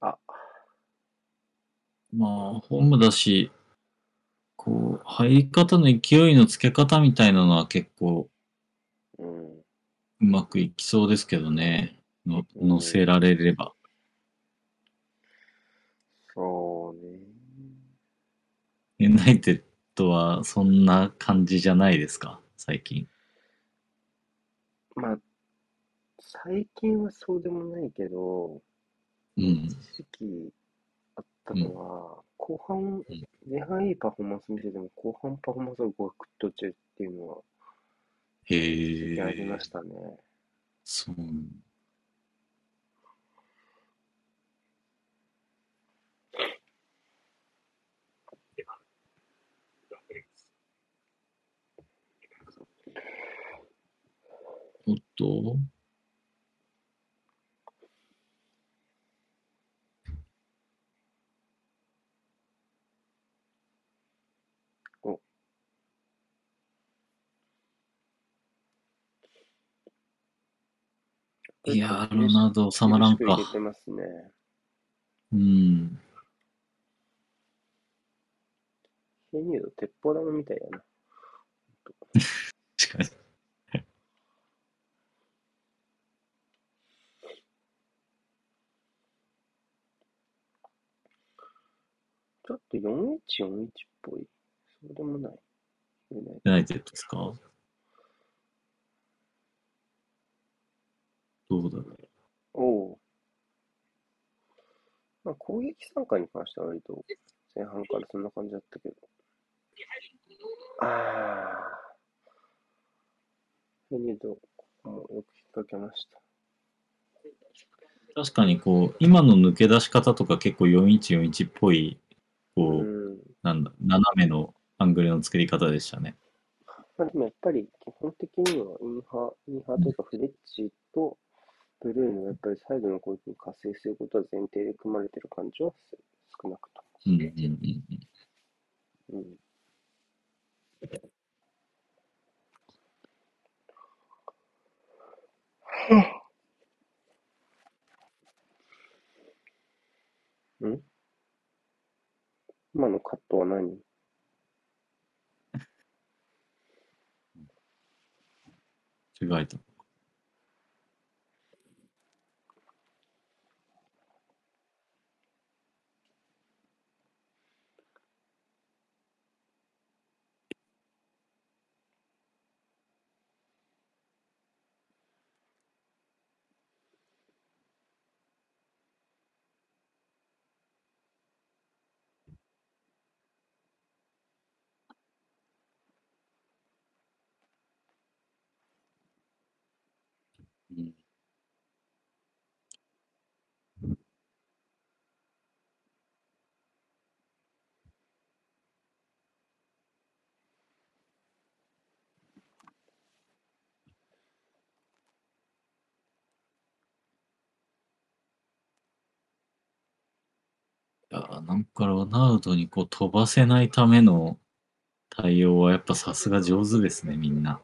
あ、まあ、ホームだし、こう、入り方の勢いのつけ方みたいなのは結構うん。うまくいきそうですけどね。の乗せられれば。そうね。ユナイテッドはそんな感じじゃないですか、最近。まあ、最近はそうでもないけど、うん。一時期あったのは、後半、前半いいパフォーマンス見せても、後半パフォーマンスがごくっと落ちるっていうのはへえ。ありましたね。そう。おっとおいやー、ロナウド収まらんか。入れてますね。うん。ヘニュード、鉄砲玉みたいやな。確かに。ちょっと4141っぽい。そうでもない。ユナイテッドですか？どうだろう。おうまあ、攻撃参加に関しては割と前半からそんな感じだったけど。ああ。ヘニュード、ここもよく引っ掛けました。確かにこう、今の抜け出し方とか結構4141っぽい、こう、うん。なんだ、斜めのアングルの作り方でしたね。まあ、でもやっぱり基本的にはインハインハーというかフレッチとブルーのやっぱりサイドの攻撃に活性することは前提で組まれてる感じは少なくとうんうんうんうん。も。うん。ん今のカットは何？違えた。やーなんかロナウドにこう飛ばせないための対応はやっぱさすが上手ですね、みんな。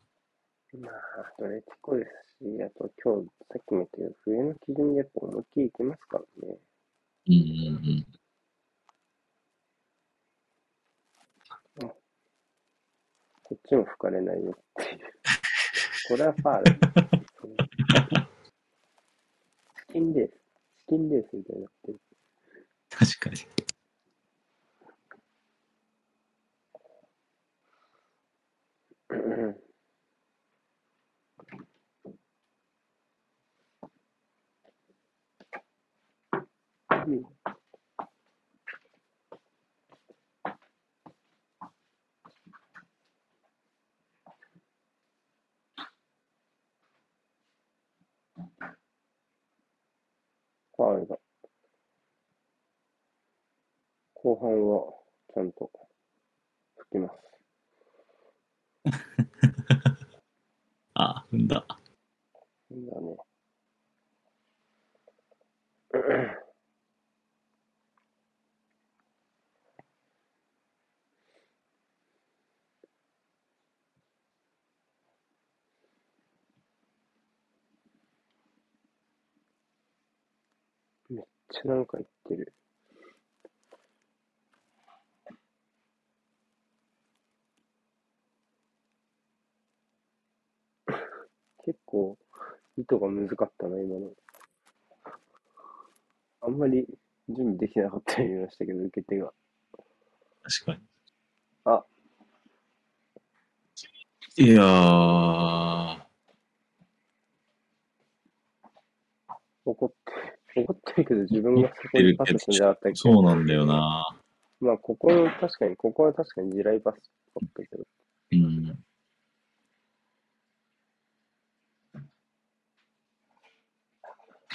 まあ、アトレティコですし、あと今日さっきも言ったけど、冬の基準でやっぱ思いっきりいきますからね。うんうんこっちも吹かれないよっていう。これはファール。チキンレース。チキンレースみたいになってる。確かに。うんうんファウルだ。後半はちゃんと吹きます。あ、踏んだ。だね。めっちゃなんか言ってる。結構、意図が難かったな、今の。あんまり準備できなかったように見えましたけど、受け手が。確かに。あ、いやー、怒って、怒ってるけど、自分がそこにパスすんじゃなかったっけそうなんだよな。まあ、ここの、確かに、ここは確かに地雷パスだったけど、うん。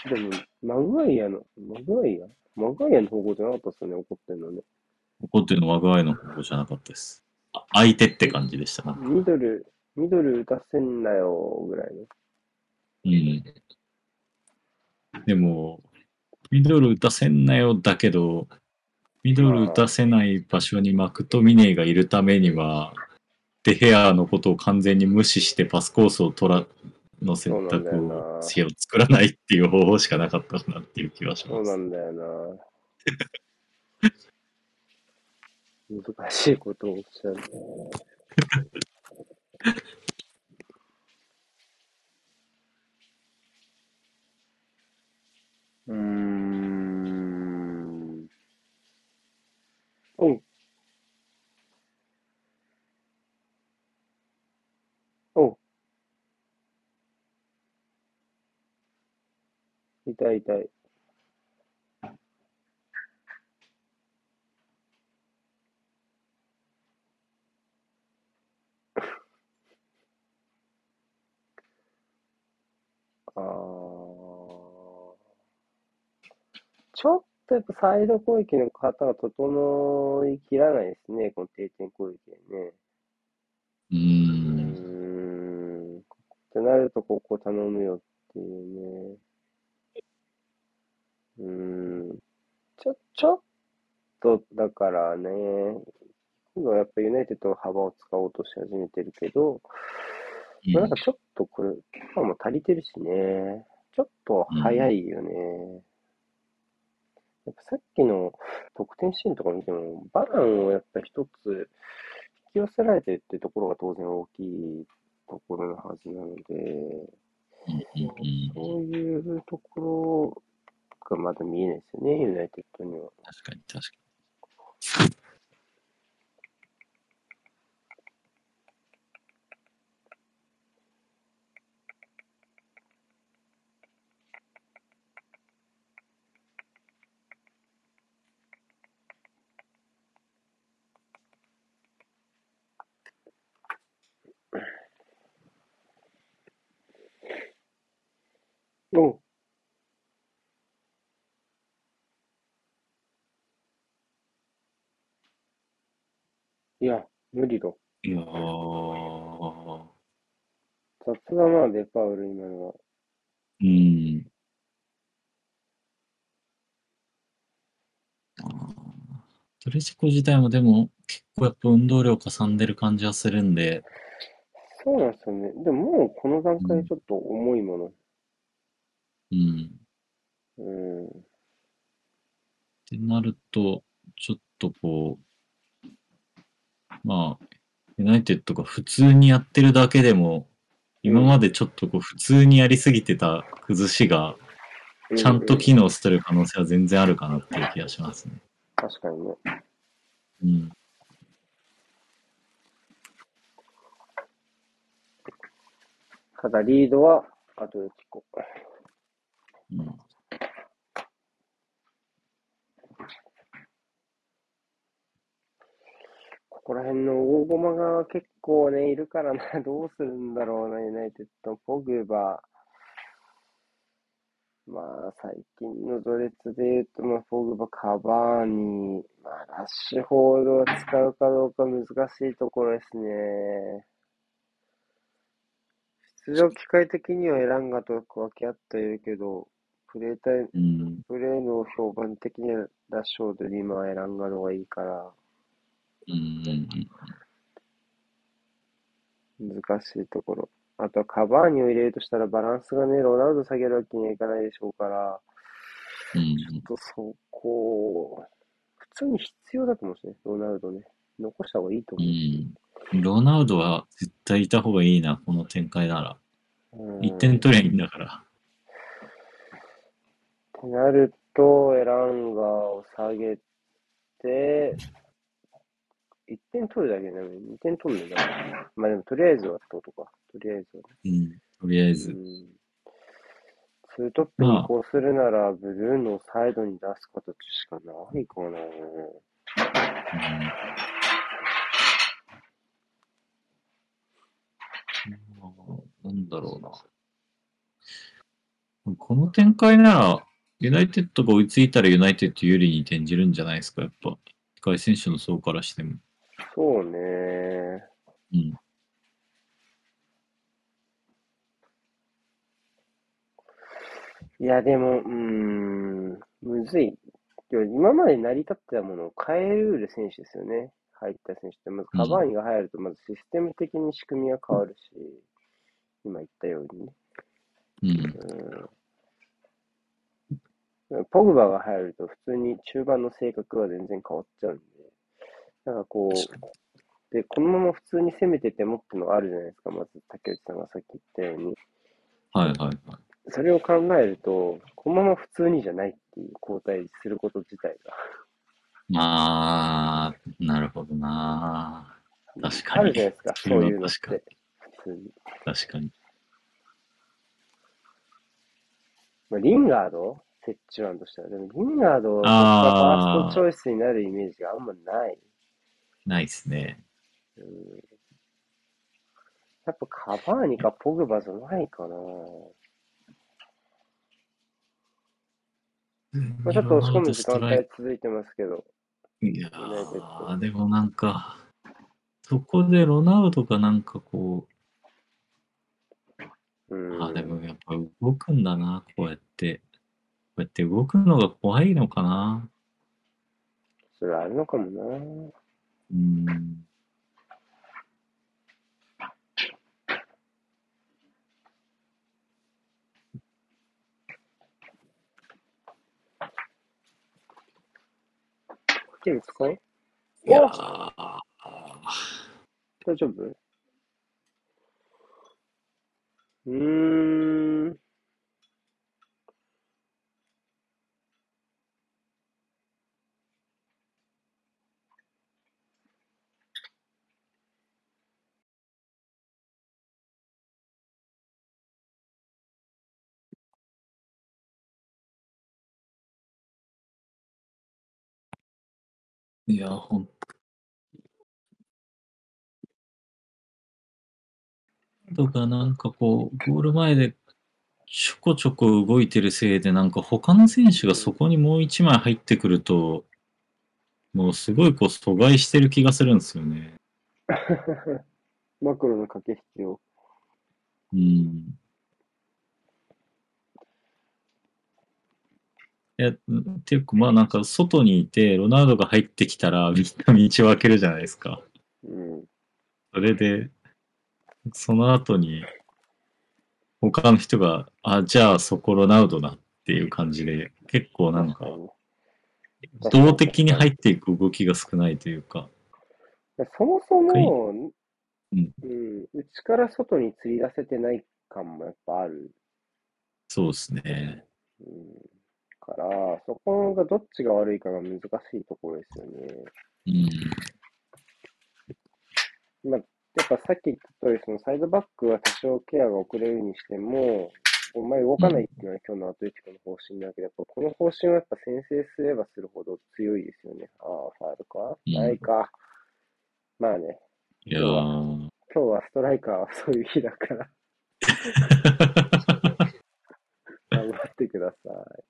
でも、マグワイアの、マグワイアマグワイアの方向じゃなかったっすよね、怒ってんのね。怒ってるのはマグワイの方向じゃなかったです。あ相手って感じでしたかミドル、ミドル打たせんなよ、ぐらいの。うん。でも、ミドル打たせんなよだけど、ミドル打たせない場所にマクトミネーがいるためには、デヘアのことを完全に無視してパスコースを取らの選択をなしを作らないっていう方法しかなかったかなっていう気はします。そうなんだよな。難しいことをおっしゃる。うーん。おう。おう。痛い痛い。あーちょっとやっぱサイド攻撃の方が整いきらないですね、この定点攻撃でね。うー。うん。ってなると、ここ頼むよっていうね。うーん。ちょ、ちょっと、だからね、今度はやっぱユナイテッドの幅を使おうとし始めてるけど、まあ、なんかちょっとこれ、キャパも足りてるしね。ちょっと早いよね。やっぱさっきの得点シーンとか見ても、バランをやっぱ一つ引き寄せられてるってところが当然大きいところのはずなので、うんうんそういうところがまだ見えないですよね、ユナイテッドには。確かに確かにういや、無理だ。に。いやー、雑だな、デパウル、今のは。うん。トレジコ自体もでも結構やっぱ運動量かさんでる感じはするんで、そうなんですよね。でももうこの段階でちょっと重いもの。うん。うん。ってなると、ちょっとこう、まあ、ユナイテッドが普通にやってるだけでも、今までちょっとこう普通にやりすぎてた崩しが、ちゃんと機能してる可能性は全然あるかなっていう気がしますね。確かにね。うん。ただリードはアトレティコ。うん、ここら辺の大駒が結構ね、いるからな、どうするんだろうな、ユナイテッド。ポグバ。まあ、最近の序列で言うと、まあ、ポグバ、カバーニ、まあ、ラッシュフォードは使うかどうか難しいところですね。出場機会的にはエランガと分け合っているけど、プレータイム、うん。プレーの評判的にはラッシュフォードより今はエランガの方がいいから、うん。うん。難しいところ。あとはカバーニを入れるとしたらバランスがね、ロナウド下げるわけにはいかないでしょうから、うん。ちょっとそこ、普通に必要だと思うんですね、ロナウドね。残した方がいいとう思う。ん。ロナウドは絶対いた方がいいな、この展開なら。うん1点取りゃいいんだから。ってなると、エランガを下げて、1点取るだけなのに2点取るんだな。まあでもとりあえずはってことか。とりあえずはね。うん。とりあえず。うんツートップにこうするなら、ブルーのサイドに出す形しかないかな。うんなんだろうな。ここの展開なら、ユナイテッドが追いついたらユナイテッド有利に転じるんじゃないですか、やっぱ。外選手の層からしても。そうね。うん。いや、でも、うーん、むずい。今まで成り立ってたものを変えうる選手ですよね。入った選手って。まず、カバーニが入ると、まずシステム的に仕組みが変わるし、今言ったようにね。うん。うん。ポグバが入ると、普通に中盤の性格は全然変わっちゃうんで。なんかこう、で、このまま普通に攻めててもってのがあるじゃないですか。まず、竹内さんがさっき言ったように。はいはいはい。それを考えると、このまま普通にじゃないっていう交代すること自体が。あー、なるほどな確かにあるじゃないですか、そういうのっ確かにて。普通に。確かに。まあ、リンガード？折衷案としては。でも、リンガードがファーストチョイスになるイメージがあんまない。ないっすね。うん、やっぱカバーニかポグバじゃないかな。まあ、ちょっと押し込む時間帯続いてますけど。いやー、でもなんか、そこでロナウドがなんかこうんう、あ、でもやっぱ動くんだな、こうやって。こうやって動くのが怖いのかな。それあるのかもな。うん。手に使ういや大丈夫？うーん。いや、ほんとがなんかこう、ゴール前でちょこちょこ動いてるせいで、なんか他の選手がそこにもう一枚入ってくると、もうすごいこう阻害してる気がするんですよね。マクロの駆け引きを。うん。いや、っていうか、まあなんか外にいて、ロナウドが入ってきたら、みんな 道を開けるじゃないですか。うん。それで、その後に、他の人が、あ、じゃあそこロナウドだっていう感じで、結構なんか、動的に入っていく動きが少ないというか、そもそも、うんうん、内から外に釣り出せてない感もやっぱある。そうですね。うん、から、そこがどっちが悪いかが難しいところですよね。うん。まあ、やっぱさっき言った通り、そのサイドバックは多少ケアが遅れるにしても、お前動かないっていうのは今日のアトレティコの方針だけど、やっぱこの方針はやっぱ先制すればするほど強いですよね。ああ、ファールか？うんないか。まあね、いやー、今日はストライカーはそういう日だから、頑張ってください。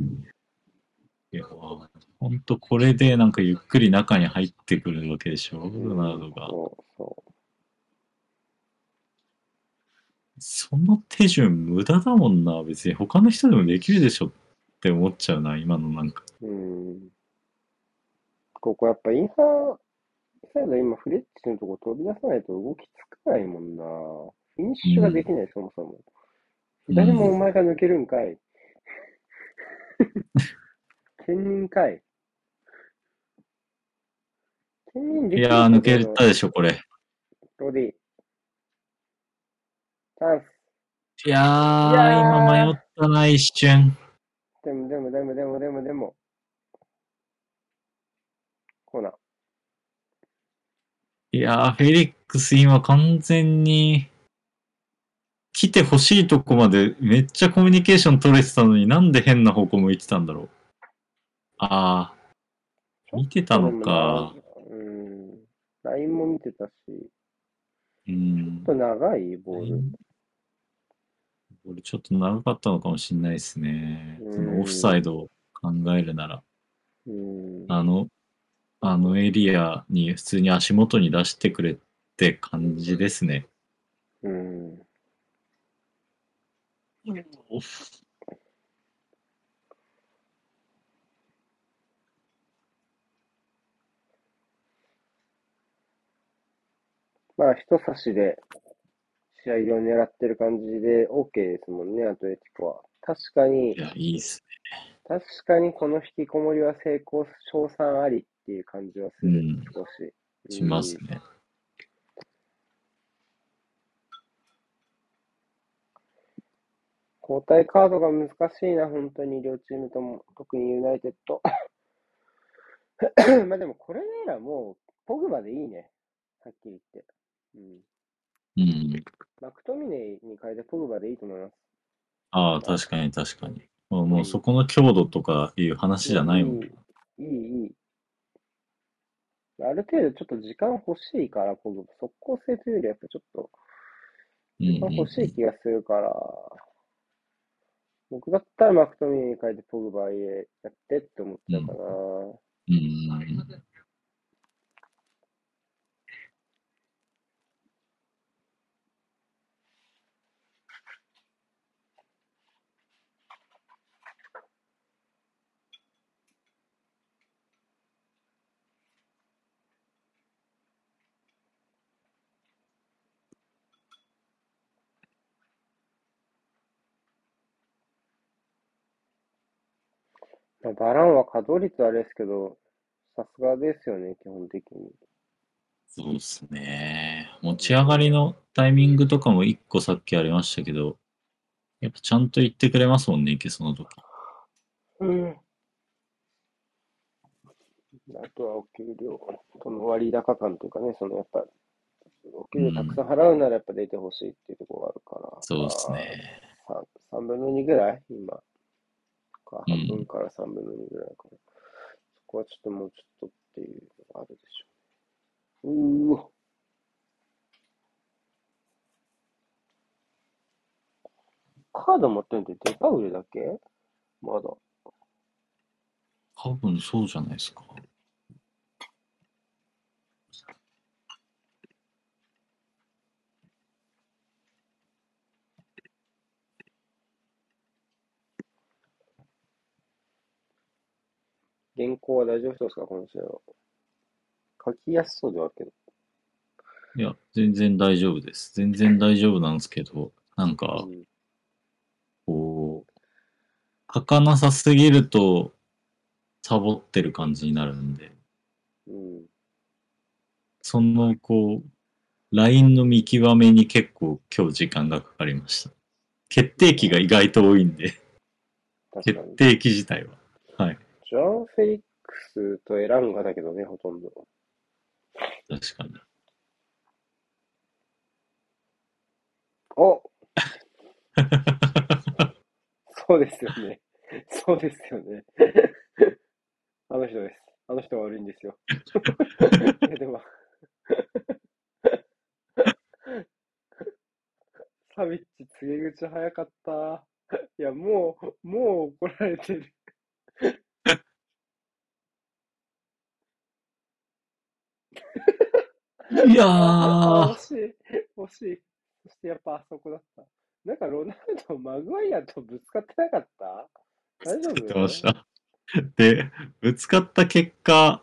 いやー、ほんとこれでなんかゆっくり中に入ってくるわけでしょ、ロナウドが。そうそその手順無駄だもんな。別に他の人でもできるでしょって思っちゃうな、今のなんか。う。うん。ここやっぱインハーサイド今フレッチのとこ飛び出さないと動きつかないもんな。フィニッシュができない、そもそも。左もお前が抜けるんかい。兼任かい。兼任できるいやー、抜けたでしょ、これ。ロディ。チャンス。いやー、いやー今迷ったな、一瞬。でも、でも、でも、でも、でも、でも。コーナー。いやー、フェリックス今完全に来てほしいとこまでめっちゃコミュニケーション取れてたのになんで変な方向向いてたんだろう。あー、見てたのか。うん。LINE も見てたし。うんちょっと。長い？ボール。ちょっと長かったのかもしれないですね。うんそのオフサイドを考えるなら、うん。あの、あのエリアに普通に足元に出してくれって感じですね。うん。まあ、人差しで試合を狙ってる感じで OK ですもんね、アトレティコは。確かにい、や、いいっす確かにこの引きこもりは成功、賞賛ありっていう感じはする、うん少し。ね。しますね。交代カードが難しいな、本当に両チームとも、特にユナイテッド。まあでもこれならもう、ポグバでいいね。はっきり言って。うん。うん。マクトミネに変えてポグバでいいと思います。ああ、確かに確かに。もうもうそこの強度とかいう話じゃないもん。いい、いい、いい。ある程度ちょっと時間欲しいから、ポグバ。速攻性というよりやっぱちょっと、うん時間欲しい気がするから、僕だったらマクトミーに変えてポグバへやってって思っちゃうかな。うんうん。まあバランは稼働率あれですけど、さすがですよね、基本的に。そうですね。持ち上がりのタイミングとかも一個さっきありましたけど、やっぱちゃんと言ってくれますもんね、池その時。うん。あとはお給料との割高感というかね、そのやっぱ、お給料たくさん払うならやっぱ出てほしいっていうところがあるから。そうですね。まあ。3, 分の2ぐらい今。かうん半分から3分の2ぐらいかな。そこはちょっともうちょっとっていうのがあるでしょう。うーわ。カード持ってるのってデパウルだけ？まだ。多分そうじゃないですか。原稿は大丈夫そうですかこの試合は。書きやすそうではあるけど。いや、全然大丈夫です。全然大丈夫なんですけど、なんか、うんこう、書かなさすぎると、サボってる感じになるんで、うん。その、こう、ラインの見極めに結構今日時間がかかりました。決定機が意外と多いんで。決定機自体は。はい。ジョアン・フェリックスとエランガだけどね、ほとんど。確かに。お そうですよね。そうですよね。あの人です。あの人が悪いんですよ。でも、サビッチ告げ口早かった。いや、もう、もう怒られてる。いやあー、惜しい、惜しい。そしてやっぱあそこだった。なんかロナウド、マグワイアとぶつかってなかった？大丈夫？言ってました。で、ぶつかった結果、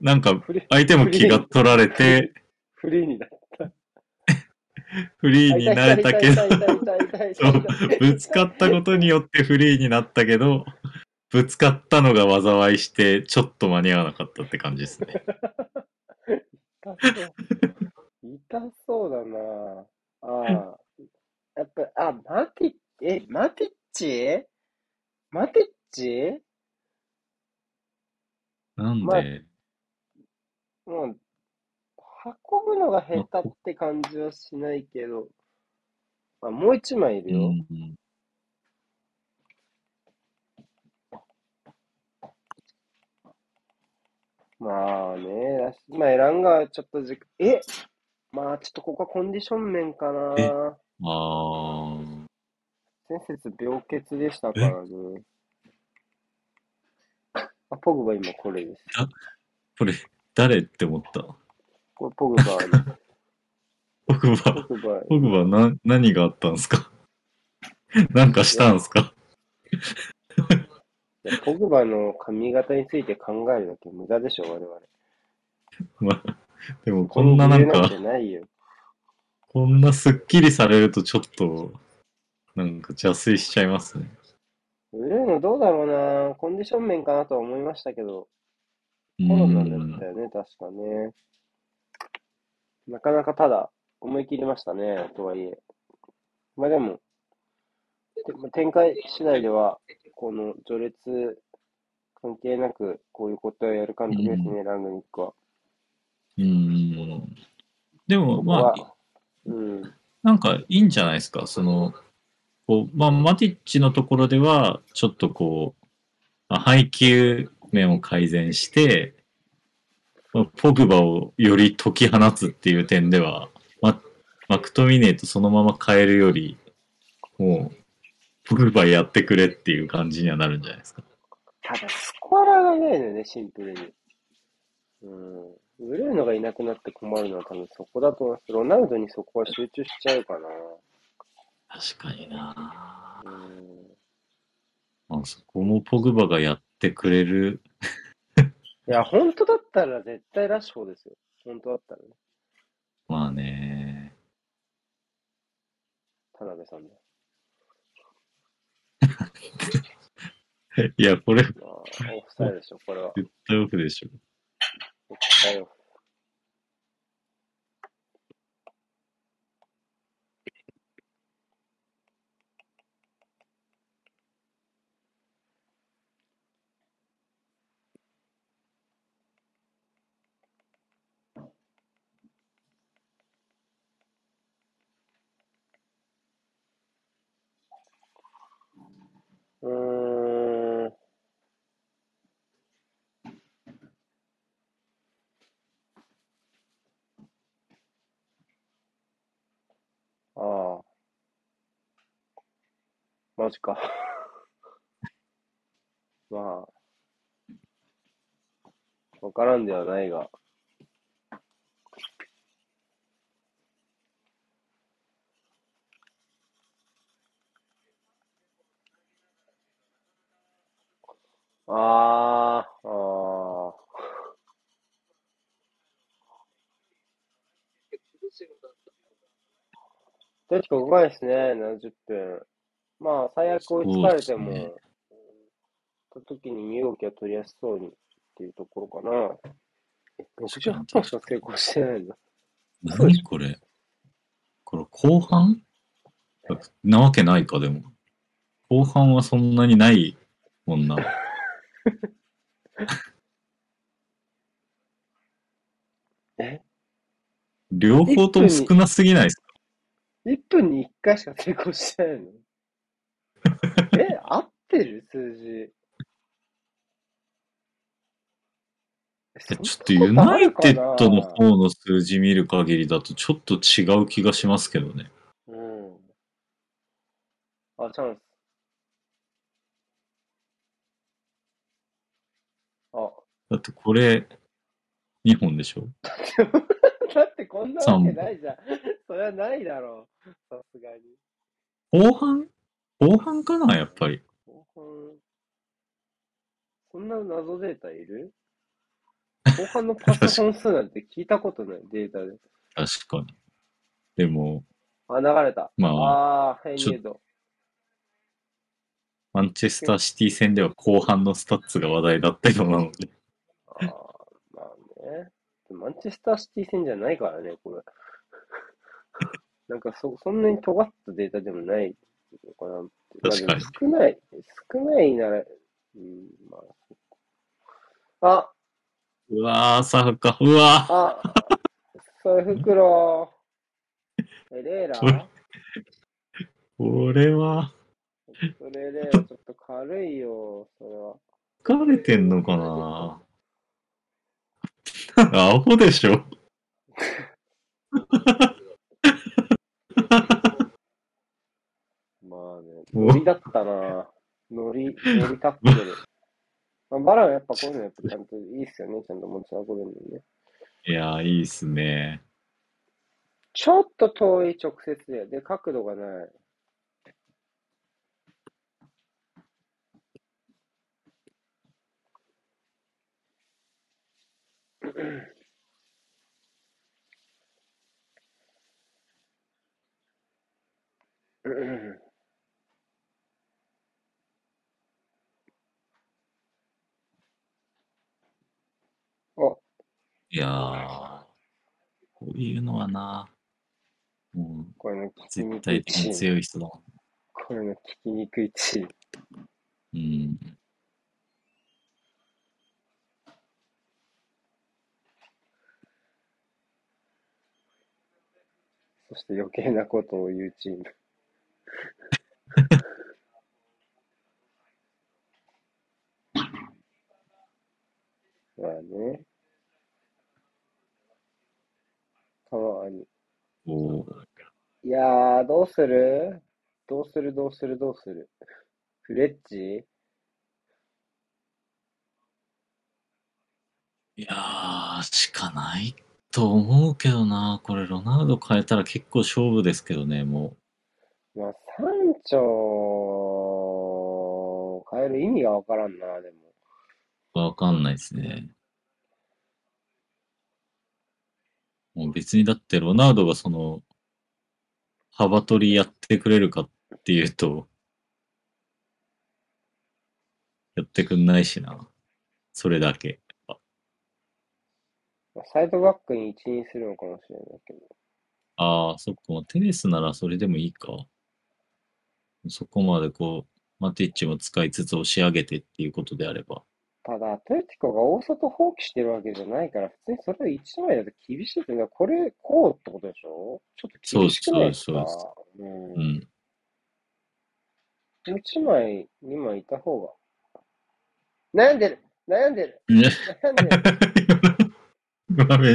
なんか相手も気が取られて、フリーになった。フリーになれたけど、ぶつかったことによってフリーになったけど、ぶつかったのが災いして、ちょっと間に合わなかったって感じですね。痛そう。痛そうだなああ。やっぱ、あ、マティ、え、マティッチ？マティッチ？なんまあで、もう、運ぶのが下手って感じはしないけど、あ、もう一枚いるよ。うんうんまあね、まあ、エランガはちょっとじ、えまあ、ちょっとここはコンディション面かえな。ああ。前節病欠でしたからね。あ、ポグバ今これです。これ、誰って思った？これポグバに。ポグバ、ポグバポグバな、何があったんですか？なんかしたんすか？ポグバの髪型について考えるだけ無駄でしょ、我々。まあ、でもこんななんかこんなスッキリされるとちょっと、なんか邪推しちゃいますね。売れるのどうだろうな。コンディション面かなとは思いましたけど、うコロナだんった。よね、確かね。なかなかただ、思い切りましたね、とはいえ。まあでも、て展開次第では、この序列関係なく、こういうことをやる監督ですね、ラングニックは。うん。でも、まあうん。なんかいいんじゃないですか？その、こう、まあ、マティッチのところでは、ちょっとこう、まあ配球面を改善して、まあポグバをより解き放つっていう点では、ママクトミネーとそのまま変えるより、もう、ポグバやってくれっていう感じにはなるんじゃないですか。ただ、スコアラーがいないのよね、シンプルに。うん。売れるのがいなくなって困るのは多分そこだと思います。ロナウドにそこは集中しちゃうかな。確かになうん。まあ、そこもポグバがやってくれる。いや、本当だったら絶対ラッシュフォーですよ。本当だったらね。まあね。田辺さんだ。いや、これ、まあ、オフサイドでしょ、これは。絶対オフでしょ。絶対オフ。うーん。ああ。マジか。まあ。わからんではないが。ああ、ああ。確か動かないですね、70分。まあ、最悪追いつかれても、ねた時に身動きが取りやすそうにっていうところかな。え確かに68本しか成功してないんだ。何これ？これ後半？なわけないか、でも。後半はそんなにないもんな。え？両方とも少なすぎないですか ?1 分に1回しか成功してないの？ってる？数字。えちょっとユナイテッドの方の数字見る限りだとちょっと違う気がしますけどね。うん。あ、チャンス。あ、だってこれ、2本でしょ？だってこんなわけないじゃん。それはないだろう。さすがに。後半？後半かなやっぱり。そんな謎データいる？後半のパス本数なんて聞いたことないデータで。確かに。でも、あ、流れた。まあ、あヘイニウド。マンチェスターシティ戦では後半のスタッツが話題だったようなので。ああ、まあね。マンチェスターシティ戦じゃないからね、これ。なんかそ、そんなに尖ったデータでもないのかなって。確かに少ない。少ないなら、うん、まあ、あ、うわー、サハか。うわー。あ、そういう袋。エレーラこれは、それで、ちょっと軽いよ、それは。疲れてんのかな？アホでしょ？まあね、おノリだったなノリ、ノリタックル。まあ、バランやっぱこういうのやっぱちゃんといいっすよね。ちゃんと持ち運べるのね。いやー、いいっすね。ちょっと遠い直接で、で、角度がない。お、いやー、こういうのはな、もう、これの聞き絶にくい対的にチーム。強い人だもこれの聞きにくいチーム。ん。うん。そして余計なことを言うチーム。まあね。かわに。おーいやー、どうする？どうする？どうする？どうする？フレッチ？いやー、しかないと思うけどな、これロナウド変えたら結構勝負ですけどね、もまあ、サンチョ変える意味がわからんな、でも。う、わかんないですね。もう別にだってロナウドがその、幅取りやってくれるかっていうと、やってくんないしな。それだけ。まあサイドバックに一任するのかもしれないけど。ああ、そっか。テニスならそれでもいいか。そこまでこう、マティッチも使いつつ押し上げてっていうことであれば。ただ、アトレティコが大外放棄してるわけじゃないから、普通にそれは一枚だと厳しいっていうのは、これ、こうってことでしょ？ちょっと厳しくないですか？そうううんう。ん。一枚、二枚いた方が。悩んでる悩んでるね悩んでる。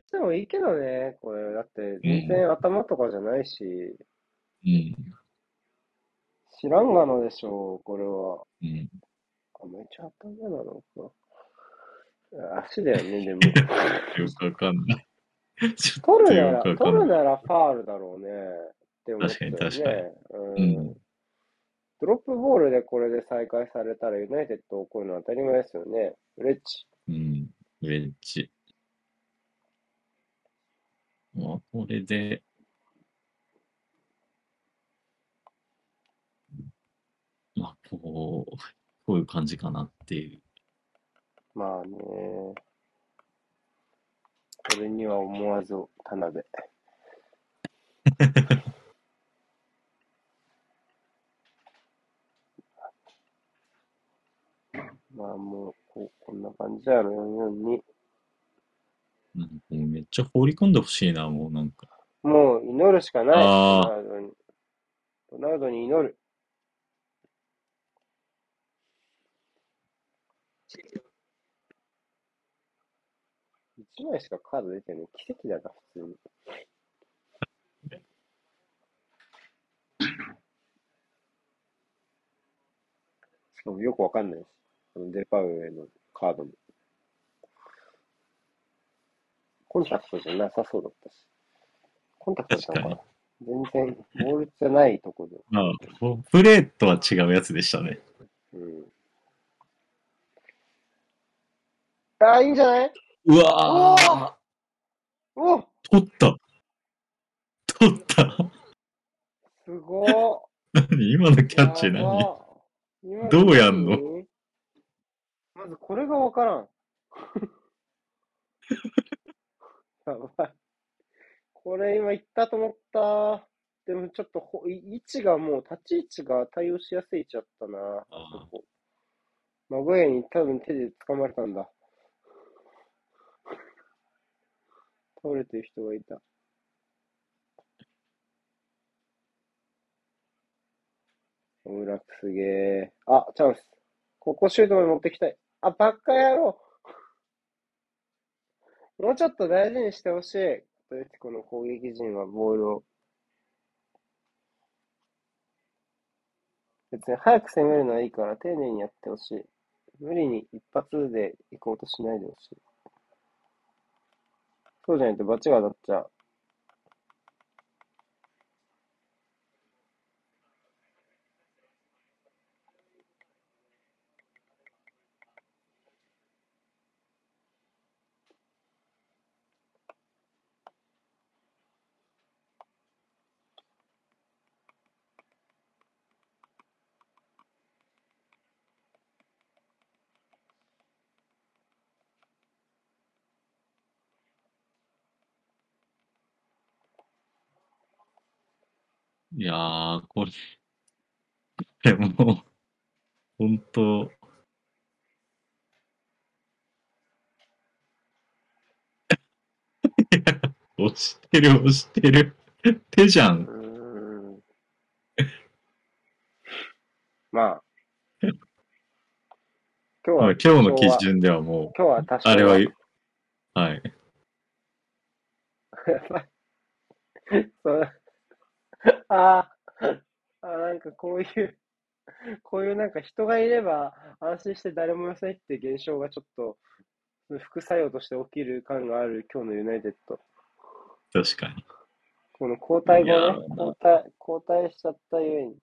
でもいいけどね、これ。だって、全然頭とかじゃないし、うん。知らんがのでしょう、これは。うん。あ、めっちゃ頭なのか。足だよね、でも。よくわかんない。取るなら。取るならファールだろうね。って思ったよね。確かに確かうんうんドロップボールでこれで再開されたらユナイテッド怒るのは当たり前ですよね。レッチ。うん。ウェッジ。もうこれで、まあ、こう、こういう感じかなっていう。まあね。これには思わず田辺。まあもう、こうこんな感じやろ、442。なんかもうめっちゃ放り込んでほしいな、もうなんか。もう祈るしかない。あドナウドに祈る。一枚しかカード出てない。奇跡だな、普通に。しかもよくわかんないです。このデパウエのカードも。コンタクトじゃなさそうだったし。コンタクトだったのかな全然、ボールじゃないとこで。まあ、プレーとは違うやつでしたね。うん。ああ、いいんじゃない？うわー。おお取った。取った。すごー。何？今のキャッチや何どうやんの？何まずこれがわからん。やばい。これ今言ったと思った。でもちょっと位置がもう立ち位置が対応しやすい位置だったな。あー。そこ。名古屋に多分手で掴まれたんだ。倒れてる人がいた。オムラクすげえ。あ、チャンス。ここシュートまで持ってきたい。あ、バッカ野郎。もうちょっと大事にしてほしい。トレティコの攻撃陣はボールを。別に早く攻めるのはいいから丁寧にやってほしい。無理に一発で行こうとしないでほしい。そうじゃないと罰が当たっちゃう。いやー、これ、でも、本当押してる押してる。手じゃ。うんーん。まあ。今日は、はい今日の基準ではも今日は多う、少あれは、はい。そう あーあー、なんかこういう、こういうなんか人がいれば安心して誰も寄せないって現象がちょっと副作用として起きる感がある今日のユナイテッド。確かに。この交代後いやね、ー交代、交代しちゃったゆえに。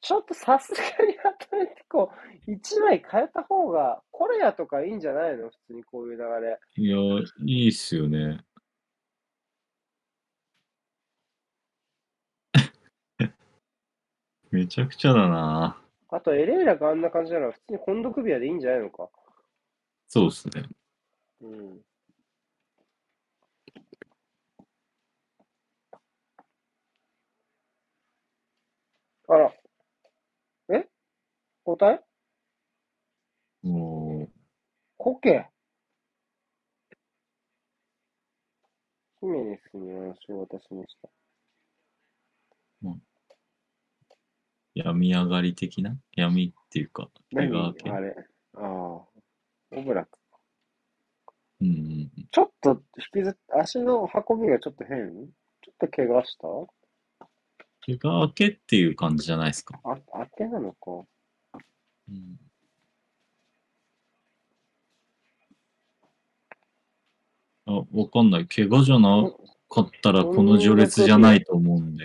ちょっとさすがにアトレティコ、1枚変えた方が、コレアとかいいんじゃないの？普通にこういう流れ。いや、いいっすよね。めちゃくちゃだな。あと、エレーラがあんな感じなら、普通にコンドクビアでいいんじゃないのか。そうっすね。うん。あら。え？交代もコケヒメネスに話を渡しました。う、病み上がり的な？闇っていうか、怪何？我明け？あれ。ああ。オブラ。うんうんうん。ちょっと引きずっ、足の運びがちょっと変？ちょっと怪我した？怪我明けっていう感じじゃないですか。あ、当てなのか。うん、あ、わかんない。怪我じゃなかったらこの序列じゃないと思うんで、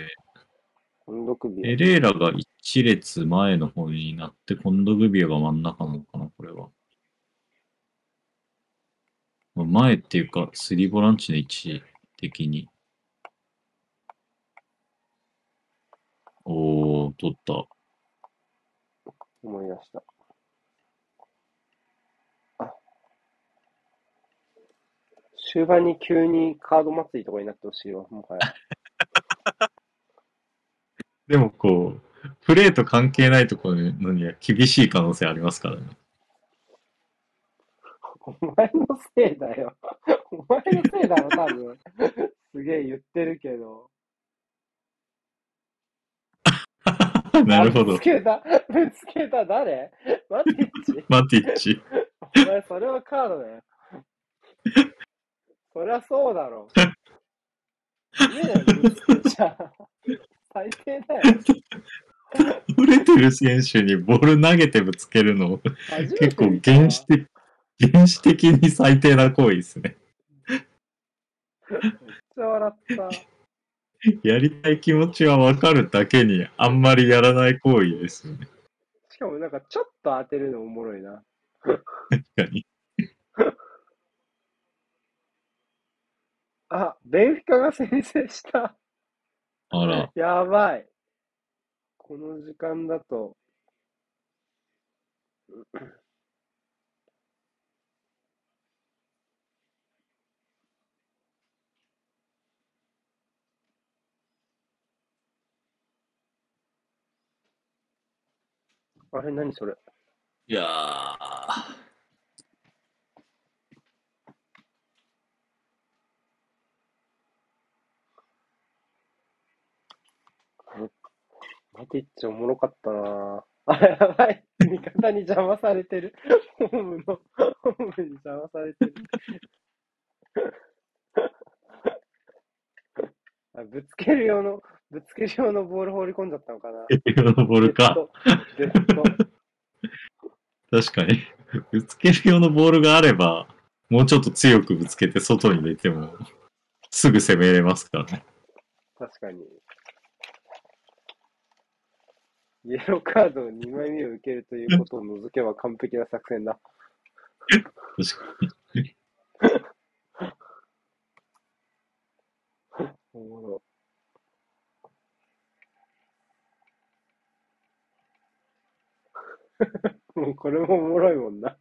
エレーラが一列前の方になって、コンドグビアが真ん中なのかな、これは。まあ前っていうか、スリーボランチの位置的に。おー、取った。思い出した。あ。終盤に急にカード祭りとかになってほしいわ、もはや。でもこう、プレーと関係ないところのには厳しい可能性ありますからね。お前のせいだよ。お前のせいだろ、多分。すげえ言ってるけど。なるほどあぶつ。けた、ぶつけた誰？マティッチ？マティッチ。お前、それはカードだよ。そりゃそうだろ。ね、ぶつけちゃ。最低だよ。取れてる選手にボール投げてぶつけるの、結構原始的、原始的に最低な行為ですね。めっちゃ笑った。やりたい気持ちはわかるだけに、あんまりやらない行為ですよね。しかもなんかちょっと当てるのおもろいな。確かに。あ、ベンフィカが先制した。あら、やばい。この時間だと。あれ、何それ。いやー、マティッチおもろかったな あ、やばい。味方に邪魔されてる。ホームの、ホームに邪魔されてる。あぶつける用の、ぶつける用のボール放り込んじゃったのかな。用のボールか。確かに。ぶつける用のボールがあれば、もうちょっと強くぶつけて外に出ても、すぐ攻めれますからね。確かに。イエローカード2枚目を受けるということを除けば完璧な作戦だ。確かに。おもろ。もうこれもおもろいもんな。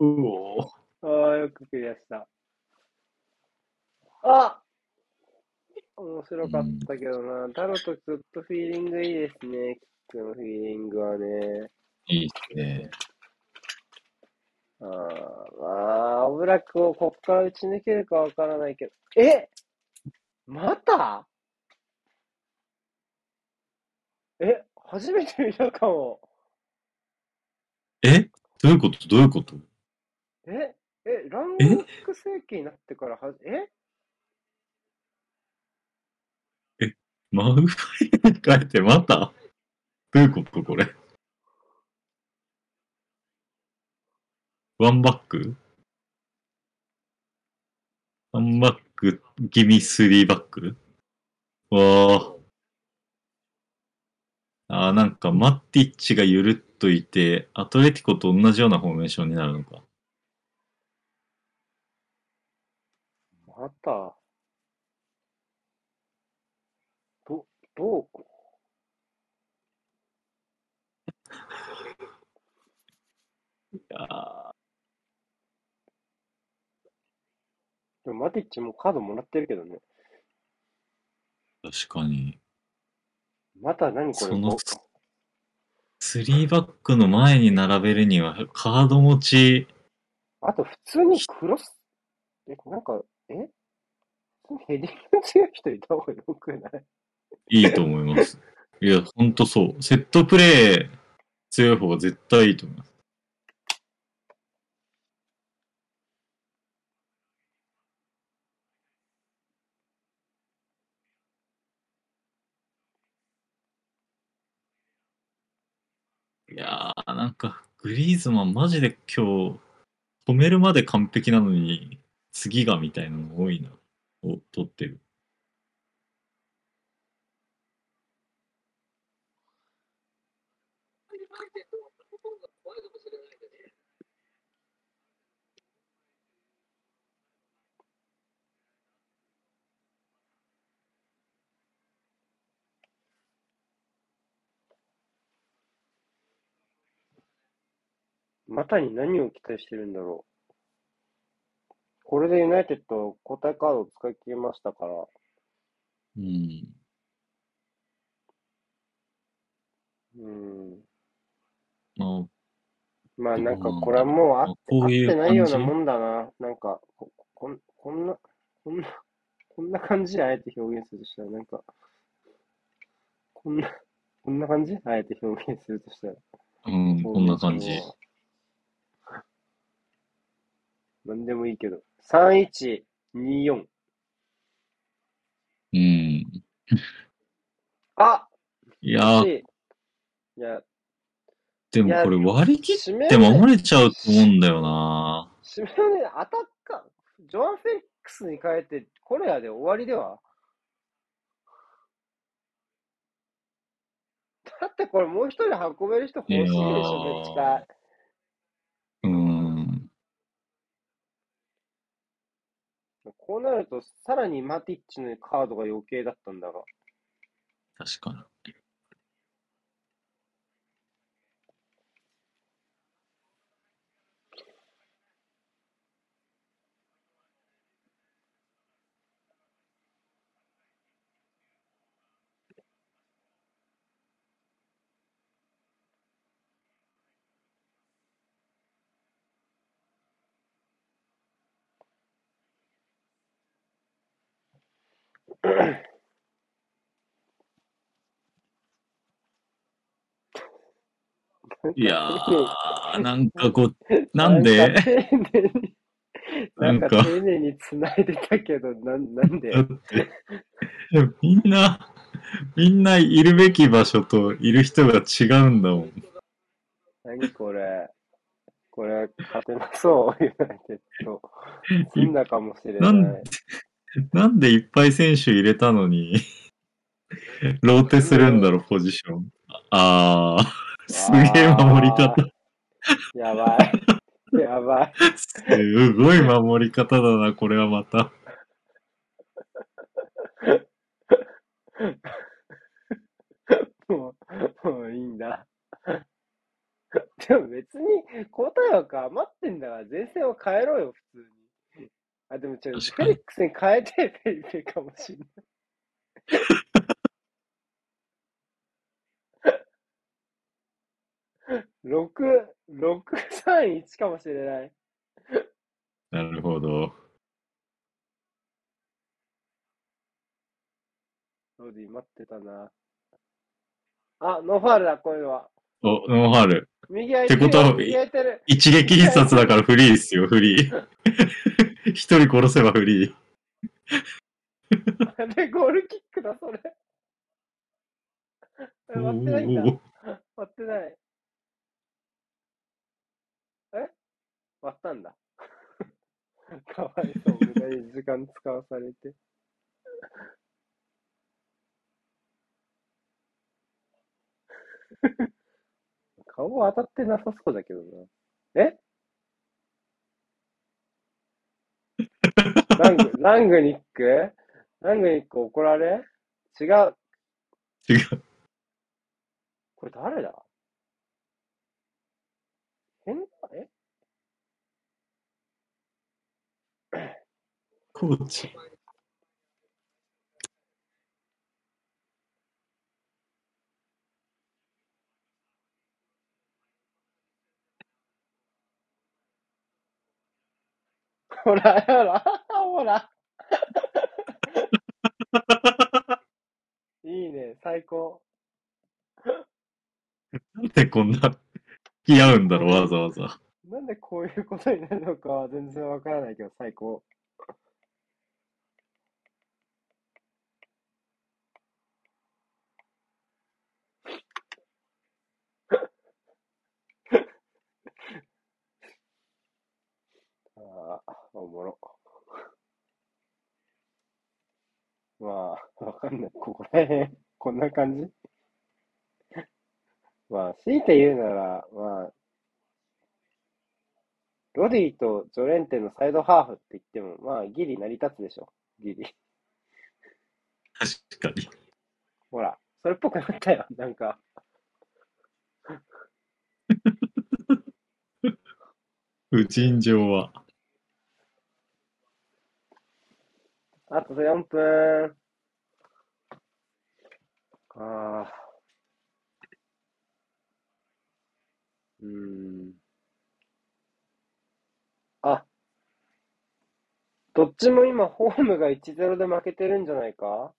うおーああ、よくクリアした。あ面白かったけどな。タロとずっとフィーリングいいですね。キックのフィーリングはね。いいっすね。ああ、まあ、オブラックをこっから打ち抜けるかわからないけど。え？また？え？初めて見たかも。え？どういうこと？どういうこと？え？え、ラングロック世紀になってからはじ、え？マウファイに変えてまた？どういうことこれ？ワンバック？ワンバック、ギミスリーバック？わあ。あーなんかマッティッチがゆるっといて、アトレティコと同じようなフォーメーションになるのか。また？ど、どう？いやー。でもマティッチもカードもらってるけどね。確かに。また何これ？そのぼスリーバックの前に並べるには、カード持ち、あと普通にクロス、え、なんか、え？普通にヘディング強い人いた方がよくない？いいと思います。いや、ほんとそう。セットプレー強い方が絶対いいと思います。いやー、なんか、グリーズマンマジで今日、止めるまで完璧なのに、次がみたいなの多いな。を取ってる。またに何を期待してるんだろう。これでユナイテッド交代カードを使い切りましたから、うん。うん。まあ、まあなんかこれはもうあこういうてないようなもんだな。なんかここんこんな、こんな、こんな感じであえて表現するとしたら、なんか、こんな、こんな感じあえて表現するとしたら。うん、こんな感じ。。なんでもいいけど。3124。うん。あいやー、いや、でもこれ割り切って守れちゃうと思うんだよな。締めはね、アタッカー、ジョアン・フェリックスに変えて、コレアで終わりではだってこれもう一人運べる人欲しいでしょ、いやーどっちか。うん。こうなると、さらにマティッチのカードが余計だったんだが。確かに。いやー、なんかこう、なんで？なんか丁寧に、なんかないでたけど、なんなんで？だって、みんな、みんないるべき場所といる人が違うんだもん。何これ？これ、勝てなそう、ユナイテッド。済んだかもしれな。ないん なんでいっぱい選手入れたのに、ローテするんだろう、ポジション。あー、すげえ守り方。やばい。やばい。すごい守り方だな、これはまた。もう、もういいんだ。でも別に交代枠余ってんだから前線を変えろよ、普通に。あ、でもちょ、フ確かにェリックスに変えてフェリペかもしんない。六、六、三、一かもしれない。なるほど。ロディ待ってたな。あ、ノーファールだ、こういうのは。お、ノーハール。右空いってことは。一撃必殺だからフリーっすよ、フリー。一人殺せばフリー。で、ゴールキックだ、それ。え割ってないんだ。割ってない。え？割ったんだ。かわいそう、無駄に時間使わされて。顔当たってなさそうだけどな。え？ラング、ラングニック？ラングニック怒られ？違う。違う。これ誰だ？変だえコーチ。ほら、ほら、ほら。いいね、最高。なんでこんな、付き合うんだろう、わざわざ。なんでこういうことになるのかは全然わからないけど、最高。ああ、おもろ。まあ、わかんない。ここら辺、こんな感じ？まあ、強いて言うなら、まあ、ロディとジョレンテのサイドハーフって言っても、まあ、ギリ成り立つでしょ。ギリ。確かに。ほら、それっぽくなったよ。なんか。無尽情は。あと4分。ああ。うん。あ。どっちも今、ホームが1-0で負けてるんじゃないか？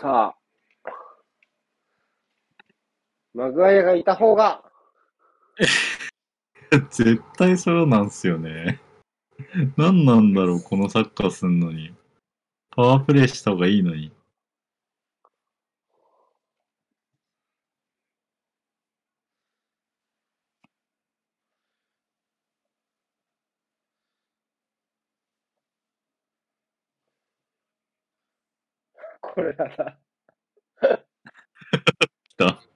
さあ。マグワイアがいた方が、絶対そうなんすよね。何なんだろう、このサッカーすんのに。パワープレイした方がいいのに。これだな。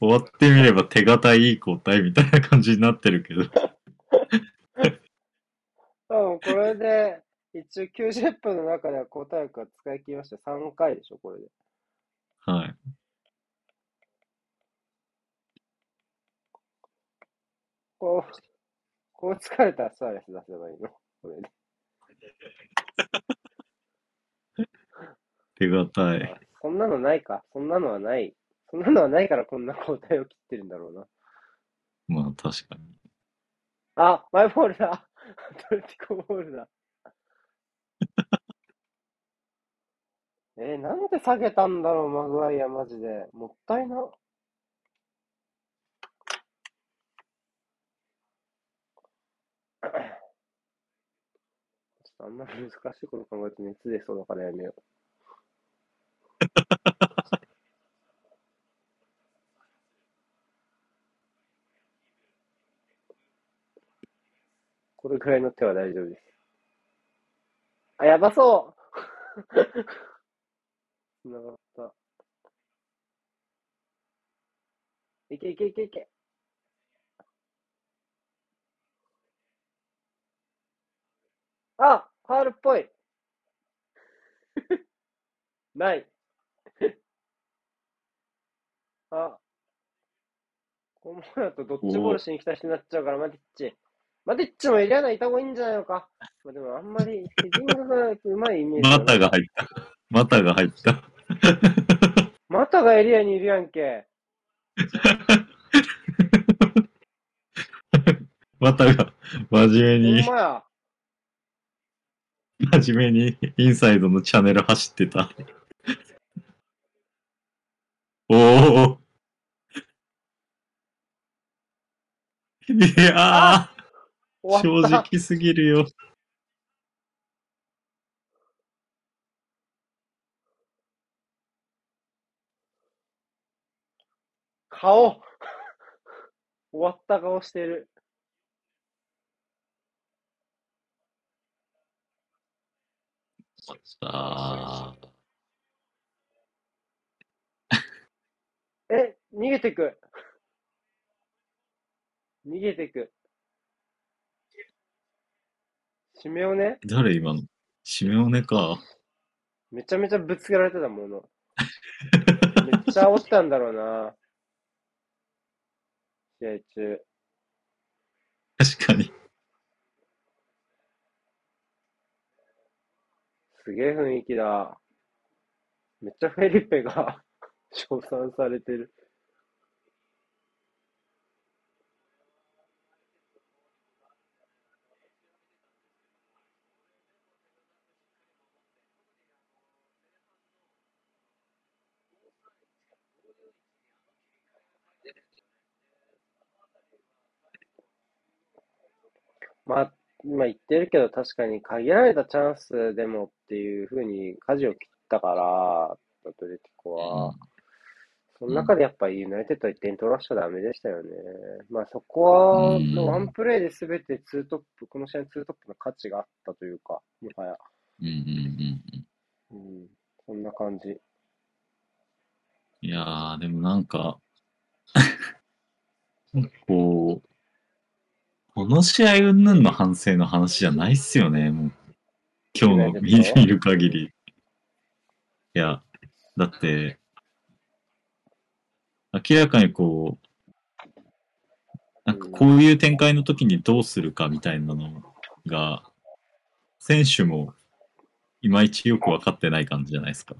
終わってみれば手堅いいい答えみたいな感じになってるけど。うん、これで、一応90分の中では答えが使い切りました。3回でしょ、これで。はい。こう、こう疲れたらスアレス出せばいいの？これで。手堅い。あそんなのないか。そんなのはない。そんなのはないからこんな交代を切ってるんだろうな。まあ確かに。あ、マイボールだ。アトレティコボールだ。えーなんで下げたんだろう、マグワイア、マジで。もったいな。ちょっとあんまり難しいこと考えて熱出そうだからやめよう。これくらいの手は大丈夫です。あ、やばそう つながった。いけいけいけいけ。あ、ファールっぽい。ない。あ、このままだとどっちボールしに来た人になっちゃうから、マティッチ。マティッチもエリア内いた方がいいんじゃないのか。まあ、でもあんまりヘディングがうまいイメージはマタが入った。マタが入った。マタがエリアにいるやんけ。マタが真面目にほん、まや。真面目にインサイドのチャンネル走ってた。おお。いやー、正。直すぎるよ。顔終わった顔してる。あ え、逃げてく。逃げてく。シメオネ？ー誰今の？シメオネか。めちゃめちゃぶつけられてたもの。めっちゃ煽ったんだろうな。試合中。確かに。すげえ雰囲気だ。めっちゃフェリペが 称賛されてる。まあ、今言ってるけど、確かに限られたチャンスでもっていうふうに舵を切ったから、アトレティコは。その中でやっぱりユナイテッドは1点取らしちゃダメでしたよね。まあそこは、うんワンプレーで全てツートップ、この試合のツートップの価値があったというか、もはや。うんうんうんうん。うん、そんな感じ。いやー、でもなんか、こう、この試合云々の反省の話じゃないっすよね、もう。今日の見る限り。いや、だって、明らかにこう、なんかこういう展開の時にどうするかみたいなのが、選手もいまいちよく分かってない感じじゃないですか。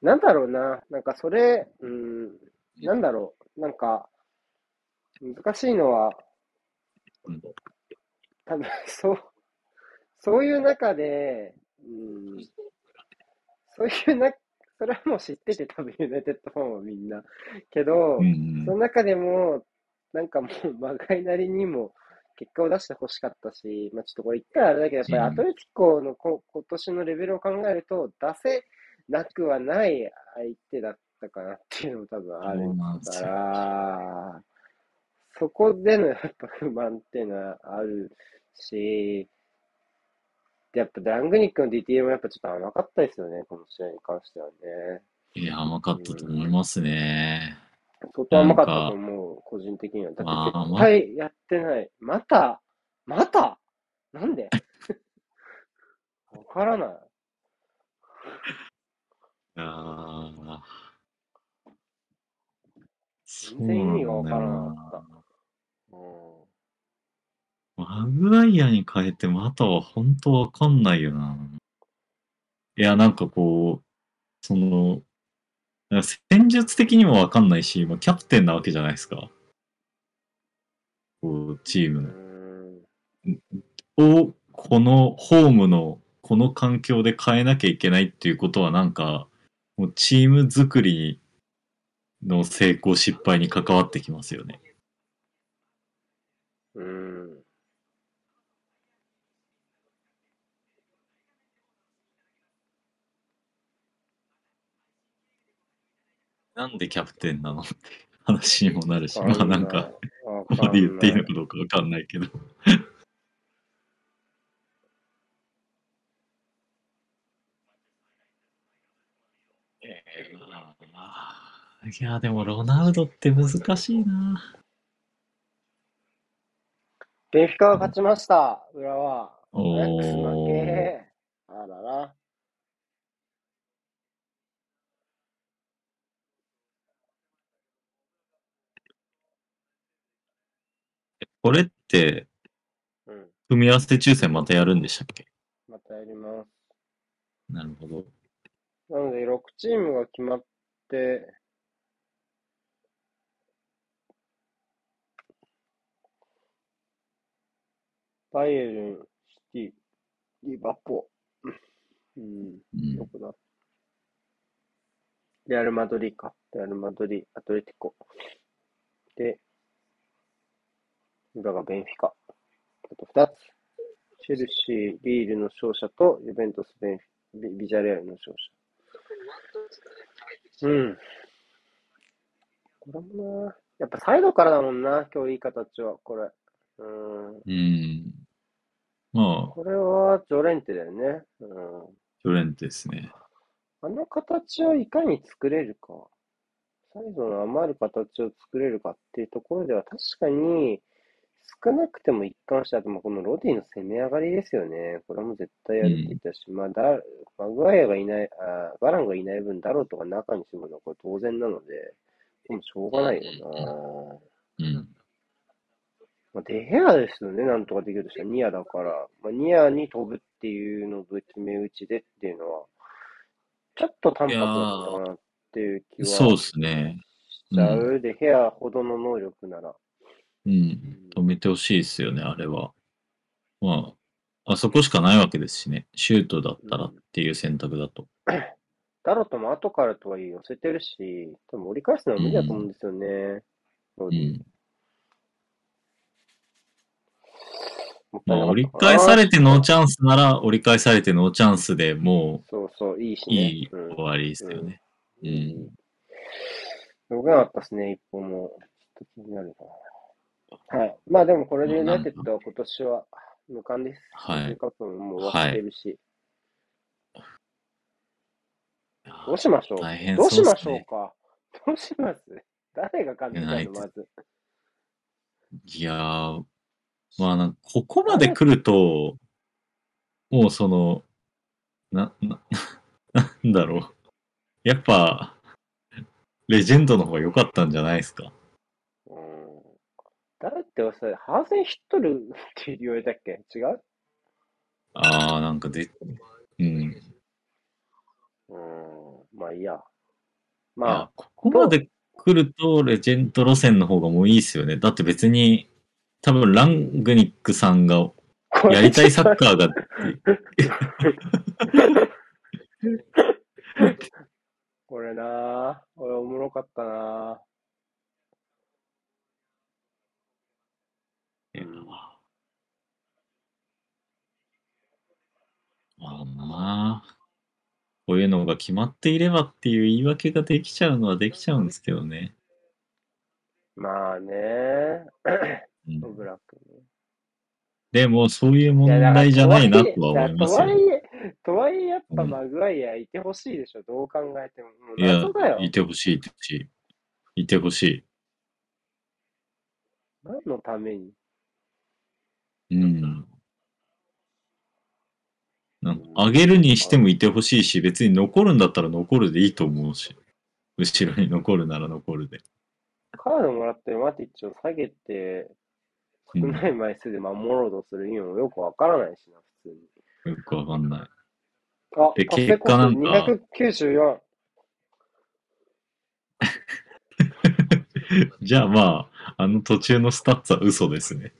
なんだろうな、なんかそれ、うん、なんだろう、なんか、難しいのは、うん多分そう、そういう中で、うん、そういうな、それはもう知ってて、多分ユナイテッドファンはみんな。けどう、んその中でも、なんかもう、まがいなりにも結果を出してほしかったし、まあちょっとこれ言ったらあれだけど、やっぱりうん。アトレティコのこ今年のレベルを考えると、出せなくはない相手だったかなっていうのも多分あるかよ。ら、そこでのやっぱ不満っていうのはあるし、やっぱラングニックの DTM もやっぱちょっと甘かったですよね、この試合に関してはね。いや、甘かったと思いますね。相当甘かったと思う、個人的には。だまあって絶対やってない。またまた？なんで？わからない。いやーそう全然意味がわからなかなっ。うんマグワイアに変えてまたは本当わかんないよな。いや、なんかこう、その、戦術的にもわかんないし、まあ、キャプテンなわけじゃないですか。こう、チーうム。を、このホームの、この環境で変えなきゃいけないっていうことは、なんか、もうチーム作りの成功失敗に関わってきますよね。うん。なんでキャプテンなのって話にもなるし、まあなんか、わここで言っていいのかかどうかわかんないけど。えーまあいや、でもロナウドって難しいな。ベンフィカが勝ちました、裏は。おーアヤックス負け。あらら。これって、うん。組み合わせ抽選またやるんでしたっけ？またやります。なるほど。なので、6チームが決まって、バイエルン、シティ、リバポ。うん、うんどこだレアル・マドリーか。レアル・マドリー、アトレティコ。で、裏がベンフィカ。あと2つ。チェルシー、リールの勝者と、ユベントス、ベンフィビビジャレアルの勝者。うん。これもな、やっぱサイドからだもんな、今日いい形は、これ。うん。うん。まあ、これはジョレンテだよね。うん。ジョレンテですね。あの形をいかに作れるか。サイドの余る形を作れるかっていうところでは確かに少なくても一貫して、あともうこのロディの攻め上がりですよね。これはもう絶対やるって言ったし、まあだ、マグワイアがいない、あバランがいない分、ダローとか中に住むのはこれ当然なので、でもしょうがないよな。うん。まあ、デヘアですよね、なんとかできるとしたら、ニアだから、まあ、ニアに飛ぶっていうので決め打ちでっていうのは、ちょっと淡白だったかなっていう気はそうですね。しちゃう。で、ヘアほどの能力なら。うん。止めてほしいですよね、あれは。まあ、あそこしかないわけですしね。シュートだったらっていう選択だと。ダロトも後からとはいえ寄せてるし、多分折り返すのは無理だと思うんですよね。ロディうん。もったいなかったかなまあ、折り返されてノーチャンスなら、折り返されてノーチャンスでもそうそう、いいしう、ね。いいうん終わりですよね。うん。よくなかったですね、一歩も。ちょっと気になるな。はい。まあでもこれでユナイテッドは今年は無冠です。はいカップももう終わってるし。いやどうしましょう？大変どそうしましょうか？どうします？誰が感じたの、まず。いやー、まあなんか、ここまで来ると、もうその、な、な、なんだろう。やっぱ、レジェンドの方が良かったんじゃないですか？うん。誰ってさ、ハーゼンヒットルって言われたっけ？違う？ああ、なんかで、うん。うん。まあいいや。いまや、ここまで来ると、レジェンド路線の方がもういいですよね。だって別に、多分ラングニックさんがあ、やりたいサッカーが、これなぁ。俺おもろかったないやまあなあ、こういうのが決まっていればっていう言い訳ができちゃうのはできちゃうんですけどね。まあねうんオブラックね。でも、そういう問題じゃないなとは思いますよ。とはいえ、とはいえやっぱうんマグワイアいてほしいでしょ、どう考えても。もういや謎だよ。、いてほしい、いてほしい。いてほしい。何のために？うん。なんか上げるにしてもいてほしいし、別に残るんだったら残るでいいと思うし。後ろに残るなら残るで。カードもらってマティッチを下げて、少ない枚数で守ろうとする意味もよくわからないしな、普通に。よくわかんない。あ、で結果なんかコスト294。じゃあまあ、あの途中のスタッツは嘘ですね。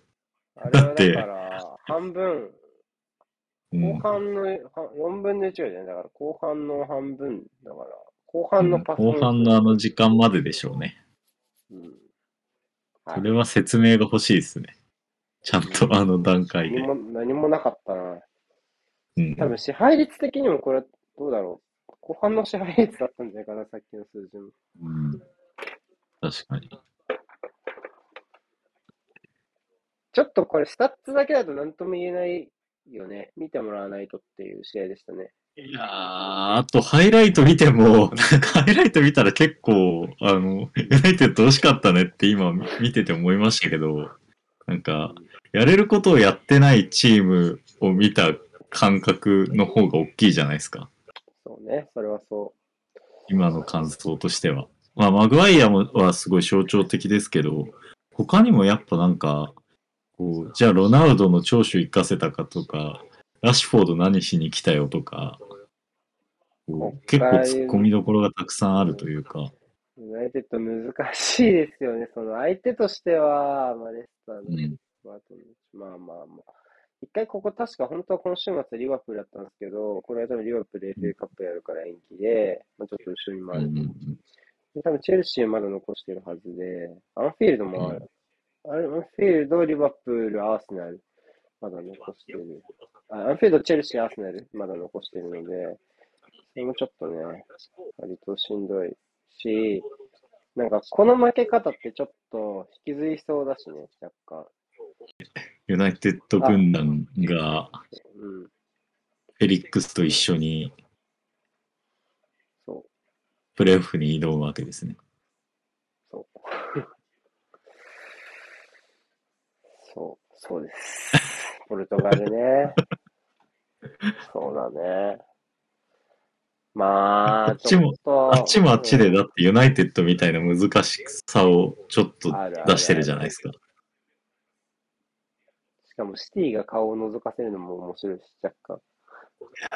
あれはだってだから、半分、後うん。半の、は4分の1じゃない？だから、後半の半分だから、後半のパス後半のあの時間まででしょうね。うん。はい。それは説明が欲しいですね。ちゃんとあの段階で何。も、何もなかったな。うん。多分支配率的にもこれ、どうだろう。後半の支配率だったんじゃないかな、さっきの数字も。うん、確かに。ちょっとこれ、スタッツだけだと何とも言えないよね。見てもらわないとっていう試合でしたね。いやー、あとハイライト見ても、なんか ハイライト見たら結構、あの、ユナイテッド惜しかったねって今見てて思いましたけど、なんか、やれることをやってないチームを見た感覚の方が大きいじゃないですか。そうね、それはそ今の感想としては。まあ、マグワイアもはすごい象徴的ですけど、他にもやっぱなんか、こう、じゃあロナウドの長所生かせたかとか、ラッシュフォード何しに来たよとか、結構突っ込みどころがたくさんあるというか、う。ユナイテッド難しいですよね。その相手としては、まあ、レスターのうん、まあ、まあまあまあ。一回ここ確か本当は今週末リバプールだったんですけど、これは多分リバプール FA カップやるから延期で、まあ、ちょっと後ろに回る。で多分チェルシーまだ残してるはずで、アンフィールドもある。あれアンフィールド、リバプール、アーセナル、まだ残してる。あアンフィールド、チェルシー、アーセナル、まだ残してるので、それもちょっとね、割としんどいし、なんかこの負け方ってちょっと引きずりそうだしね、若干。ユナイテッド軍団がうん、フェリックスと一緒にプレーオフに挑むわけですね。そう。そう、そうです。ポルトガルね。そうだね。まあ、あっちもあっちもあっちで、だってユナイテッドみたいな難しさをちょっとあるある出してるじゃないですか。しかもシティが顔を覗かせるのも面白いし、若干。いやー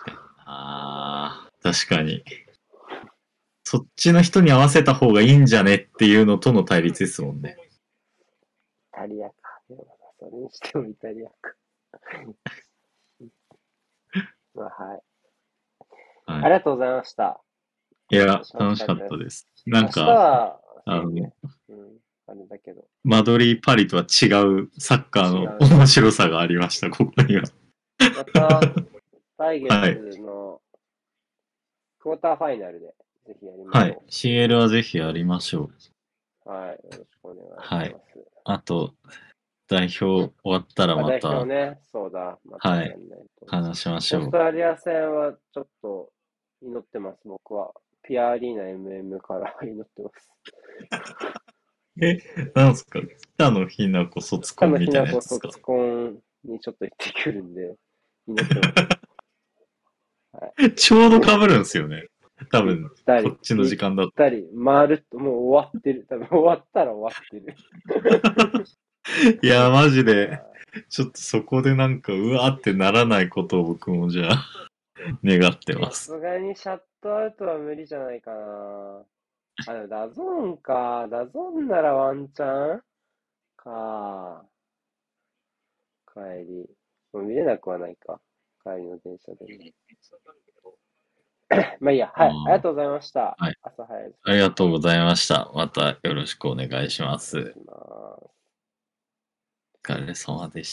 確かに。あー確かに。そっちの人に合わせた方がいいんじゃねっていうのとの対立ですもんね。イタリアか。それにしてもイタリアか。まあ、はい。ありはがとうございました。い、いや、楽しかったです。なんか、は、あの、うん、あれだけど。マドリー・パリとは違うサッカーの面白さがありました、ここには。また、来月のクォーターファイナルで、ぜひやりましょう。はい。CL はぜひやりましょう。はい。よろしくお願いします。はいあと、代表終わったらまた表ね、そうだ。またはい話しましょうオースト。ラリア戦はちょっと祈ってます、僕は。ピアアリーナ MM から祈ってます。なんすか？北野日奈子の卒コンみたいなやつですか？卒コンにちょっと行ってくるんで、祈ってます。ちょうど被るんですよね。多分、こっちの時間だと。二人、回るともう終わってる。多分終わったら終わってる。いや、マジで、ちょっとそこでなんか、うわーってならないことを僕もじゃあ、願ってます。さすがにシャットアウトは無理じゃないかな。あ、でも DAZNか。 DAZNならワンチャンか。帰り。もう見れなくはないか。帰りの電車でね。まあいいや。はい。あうんりがとうございました。はい朝早いです。ありがとうございました。またよろしくお願いします。お願いしますお疲れ様でした。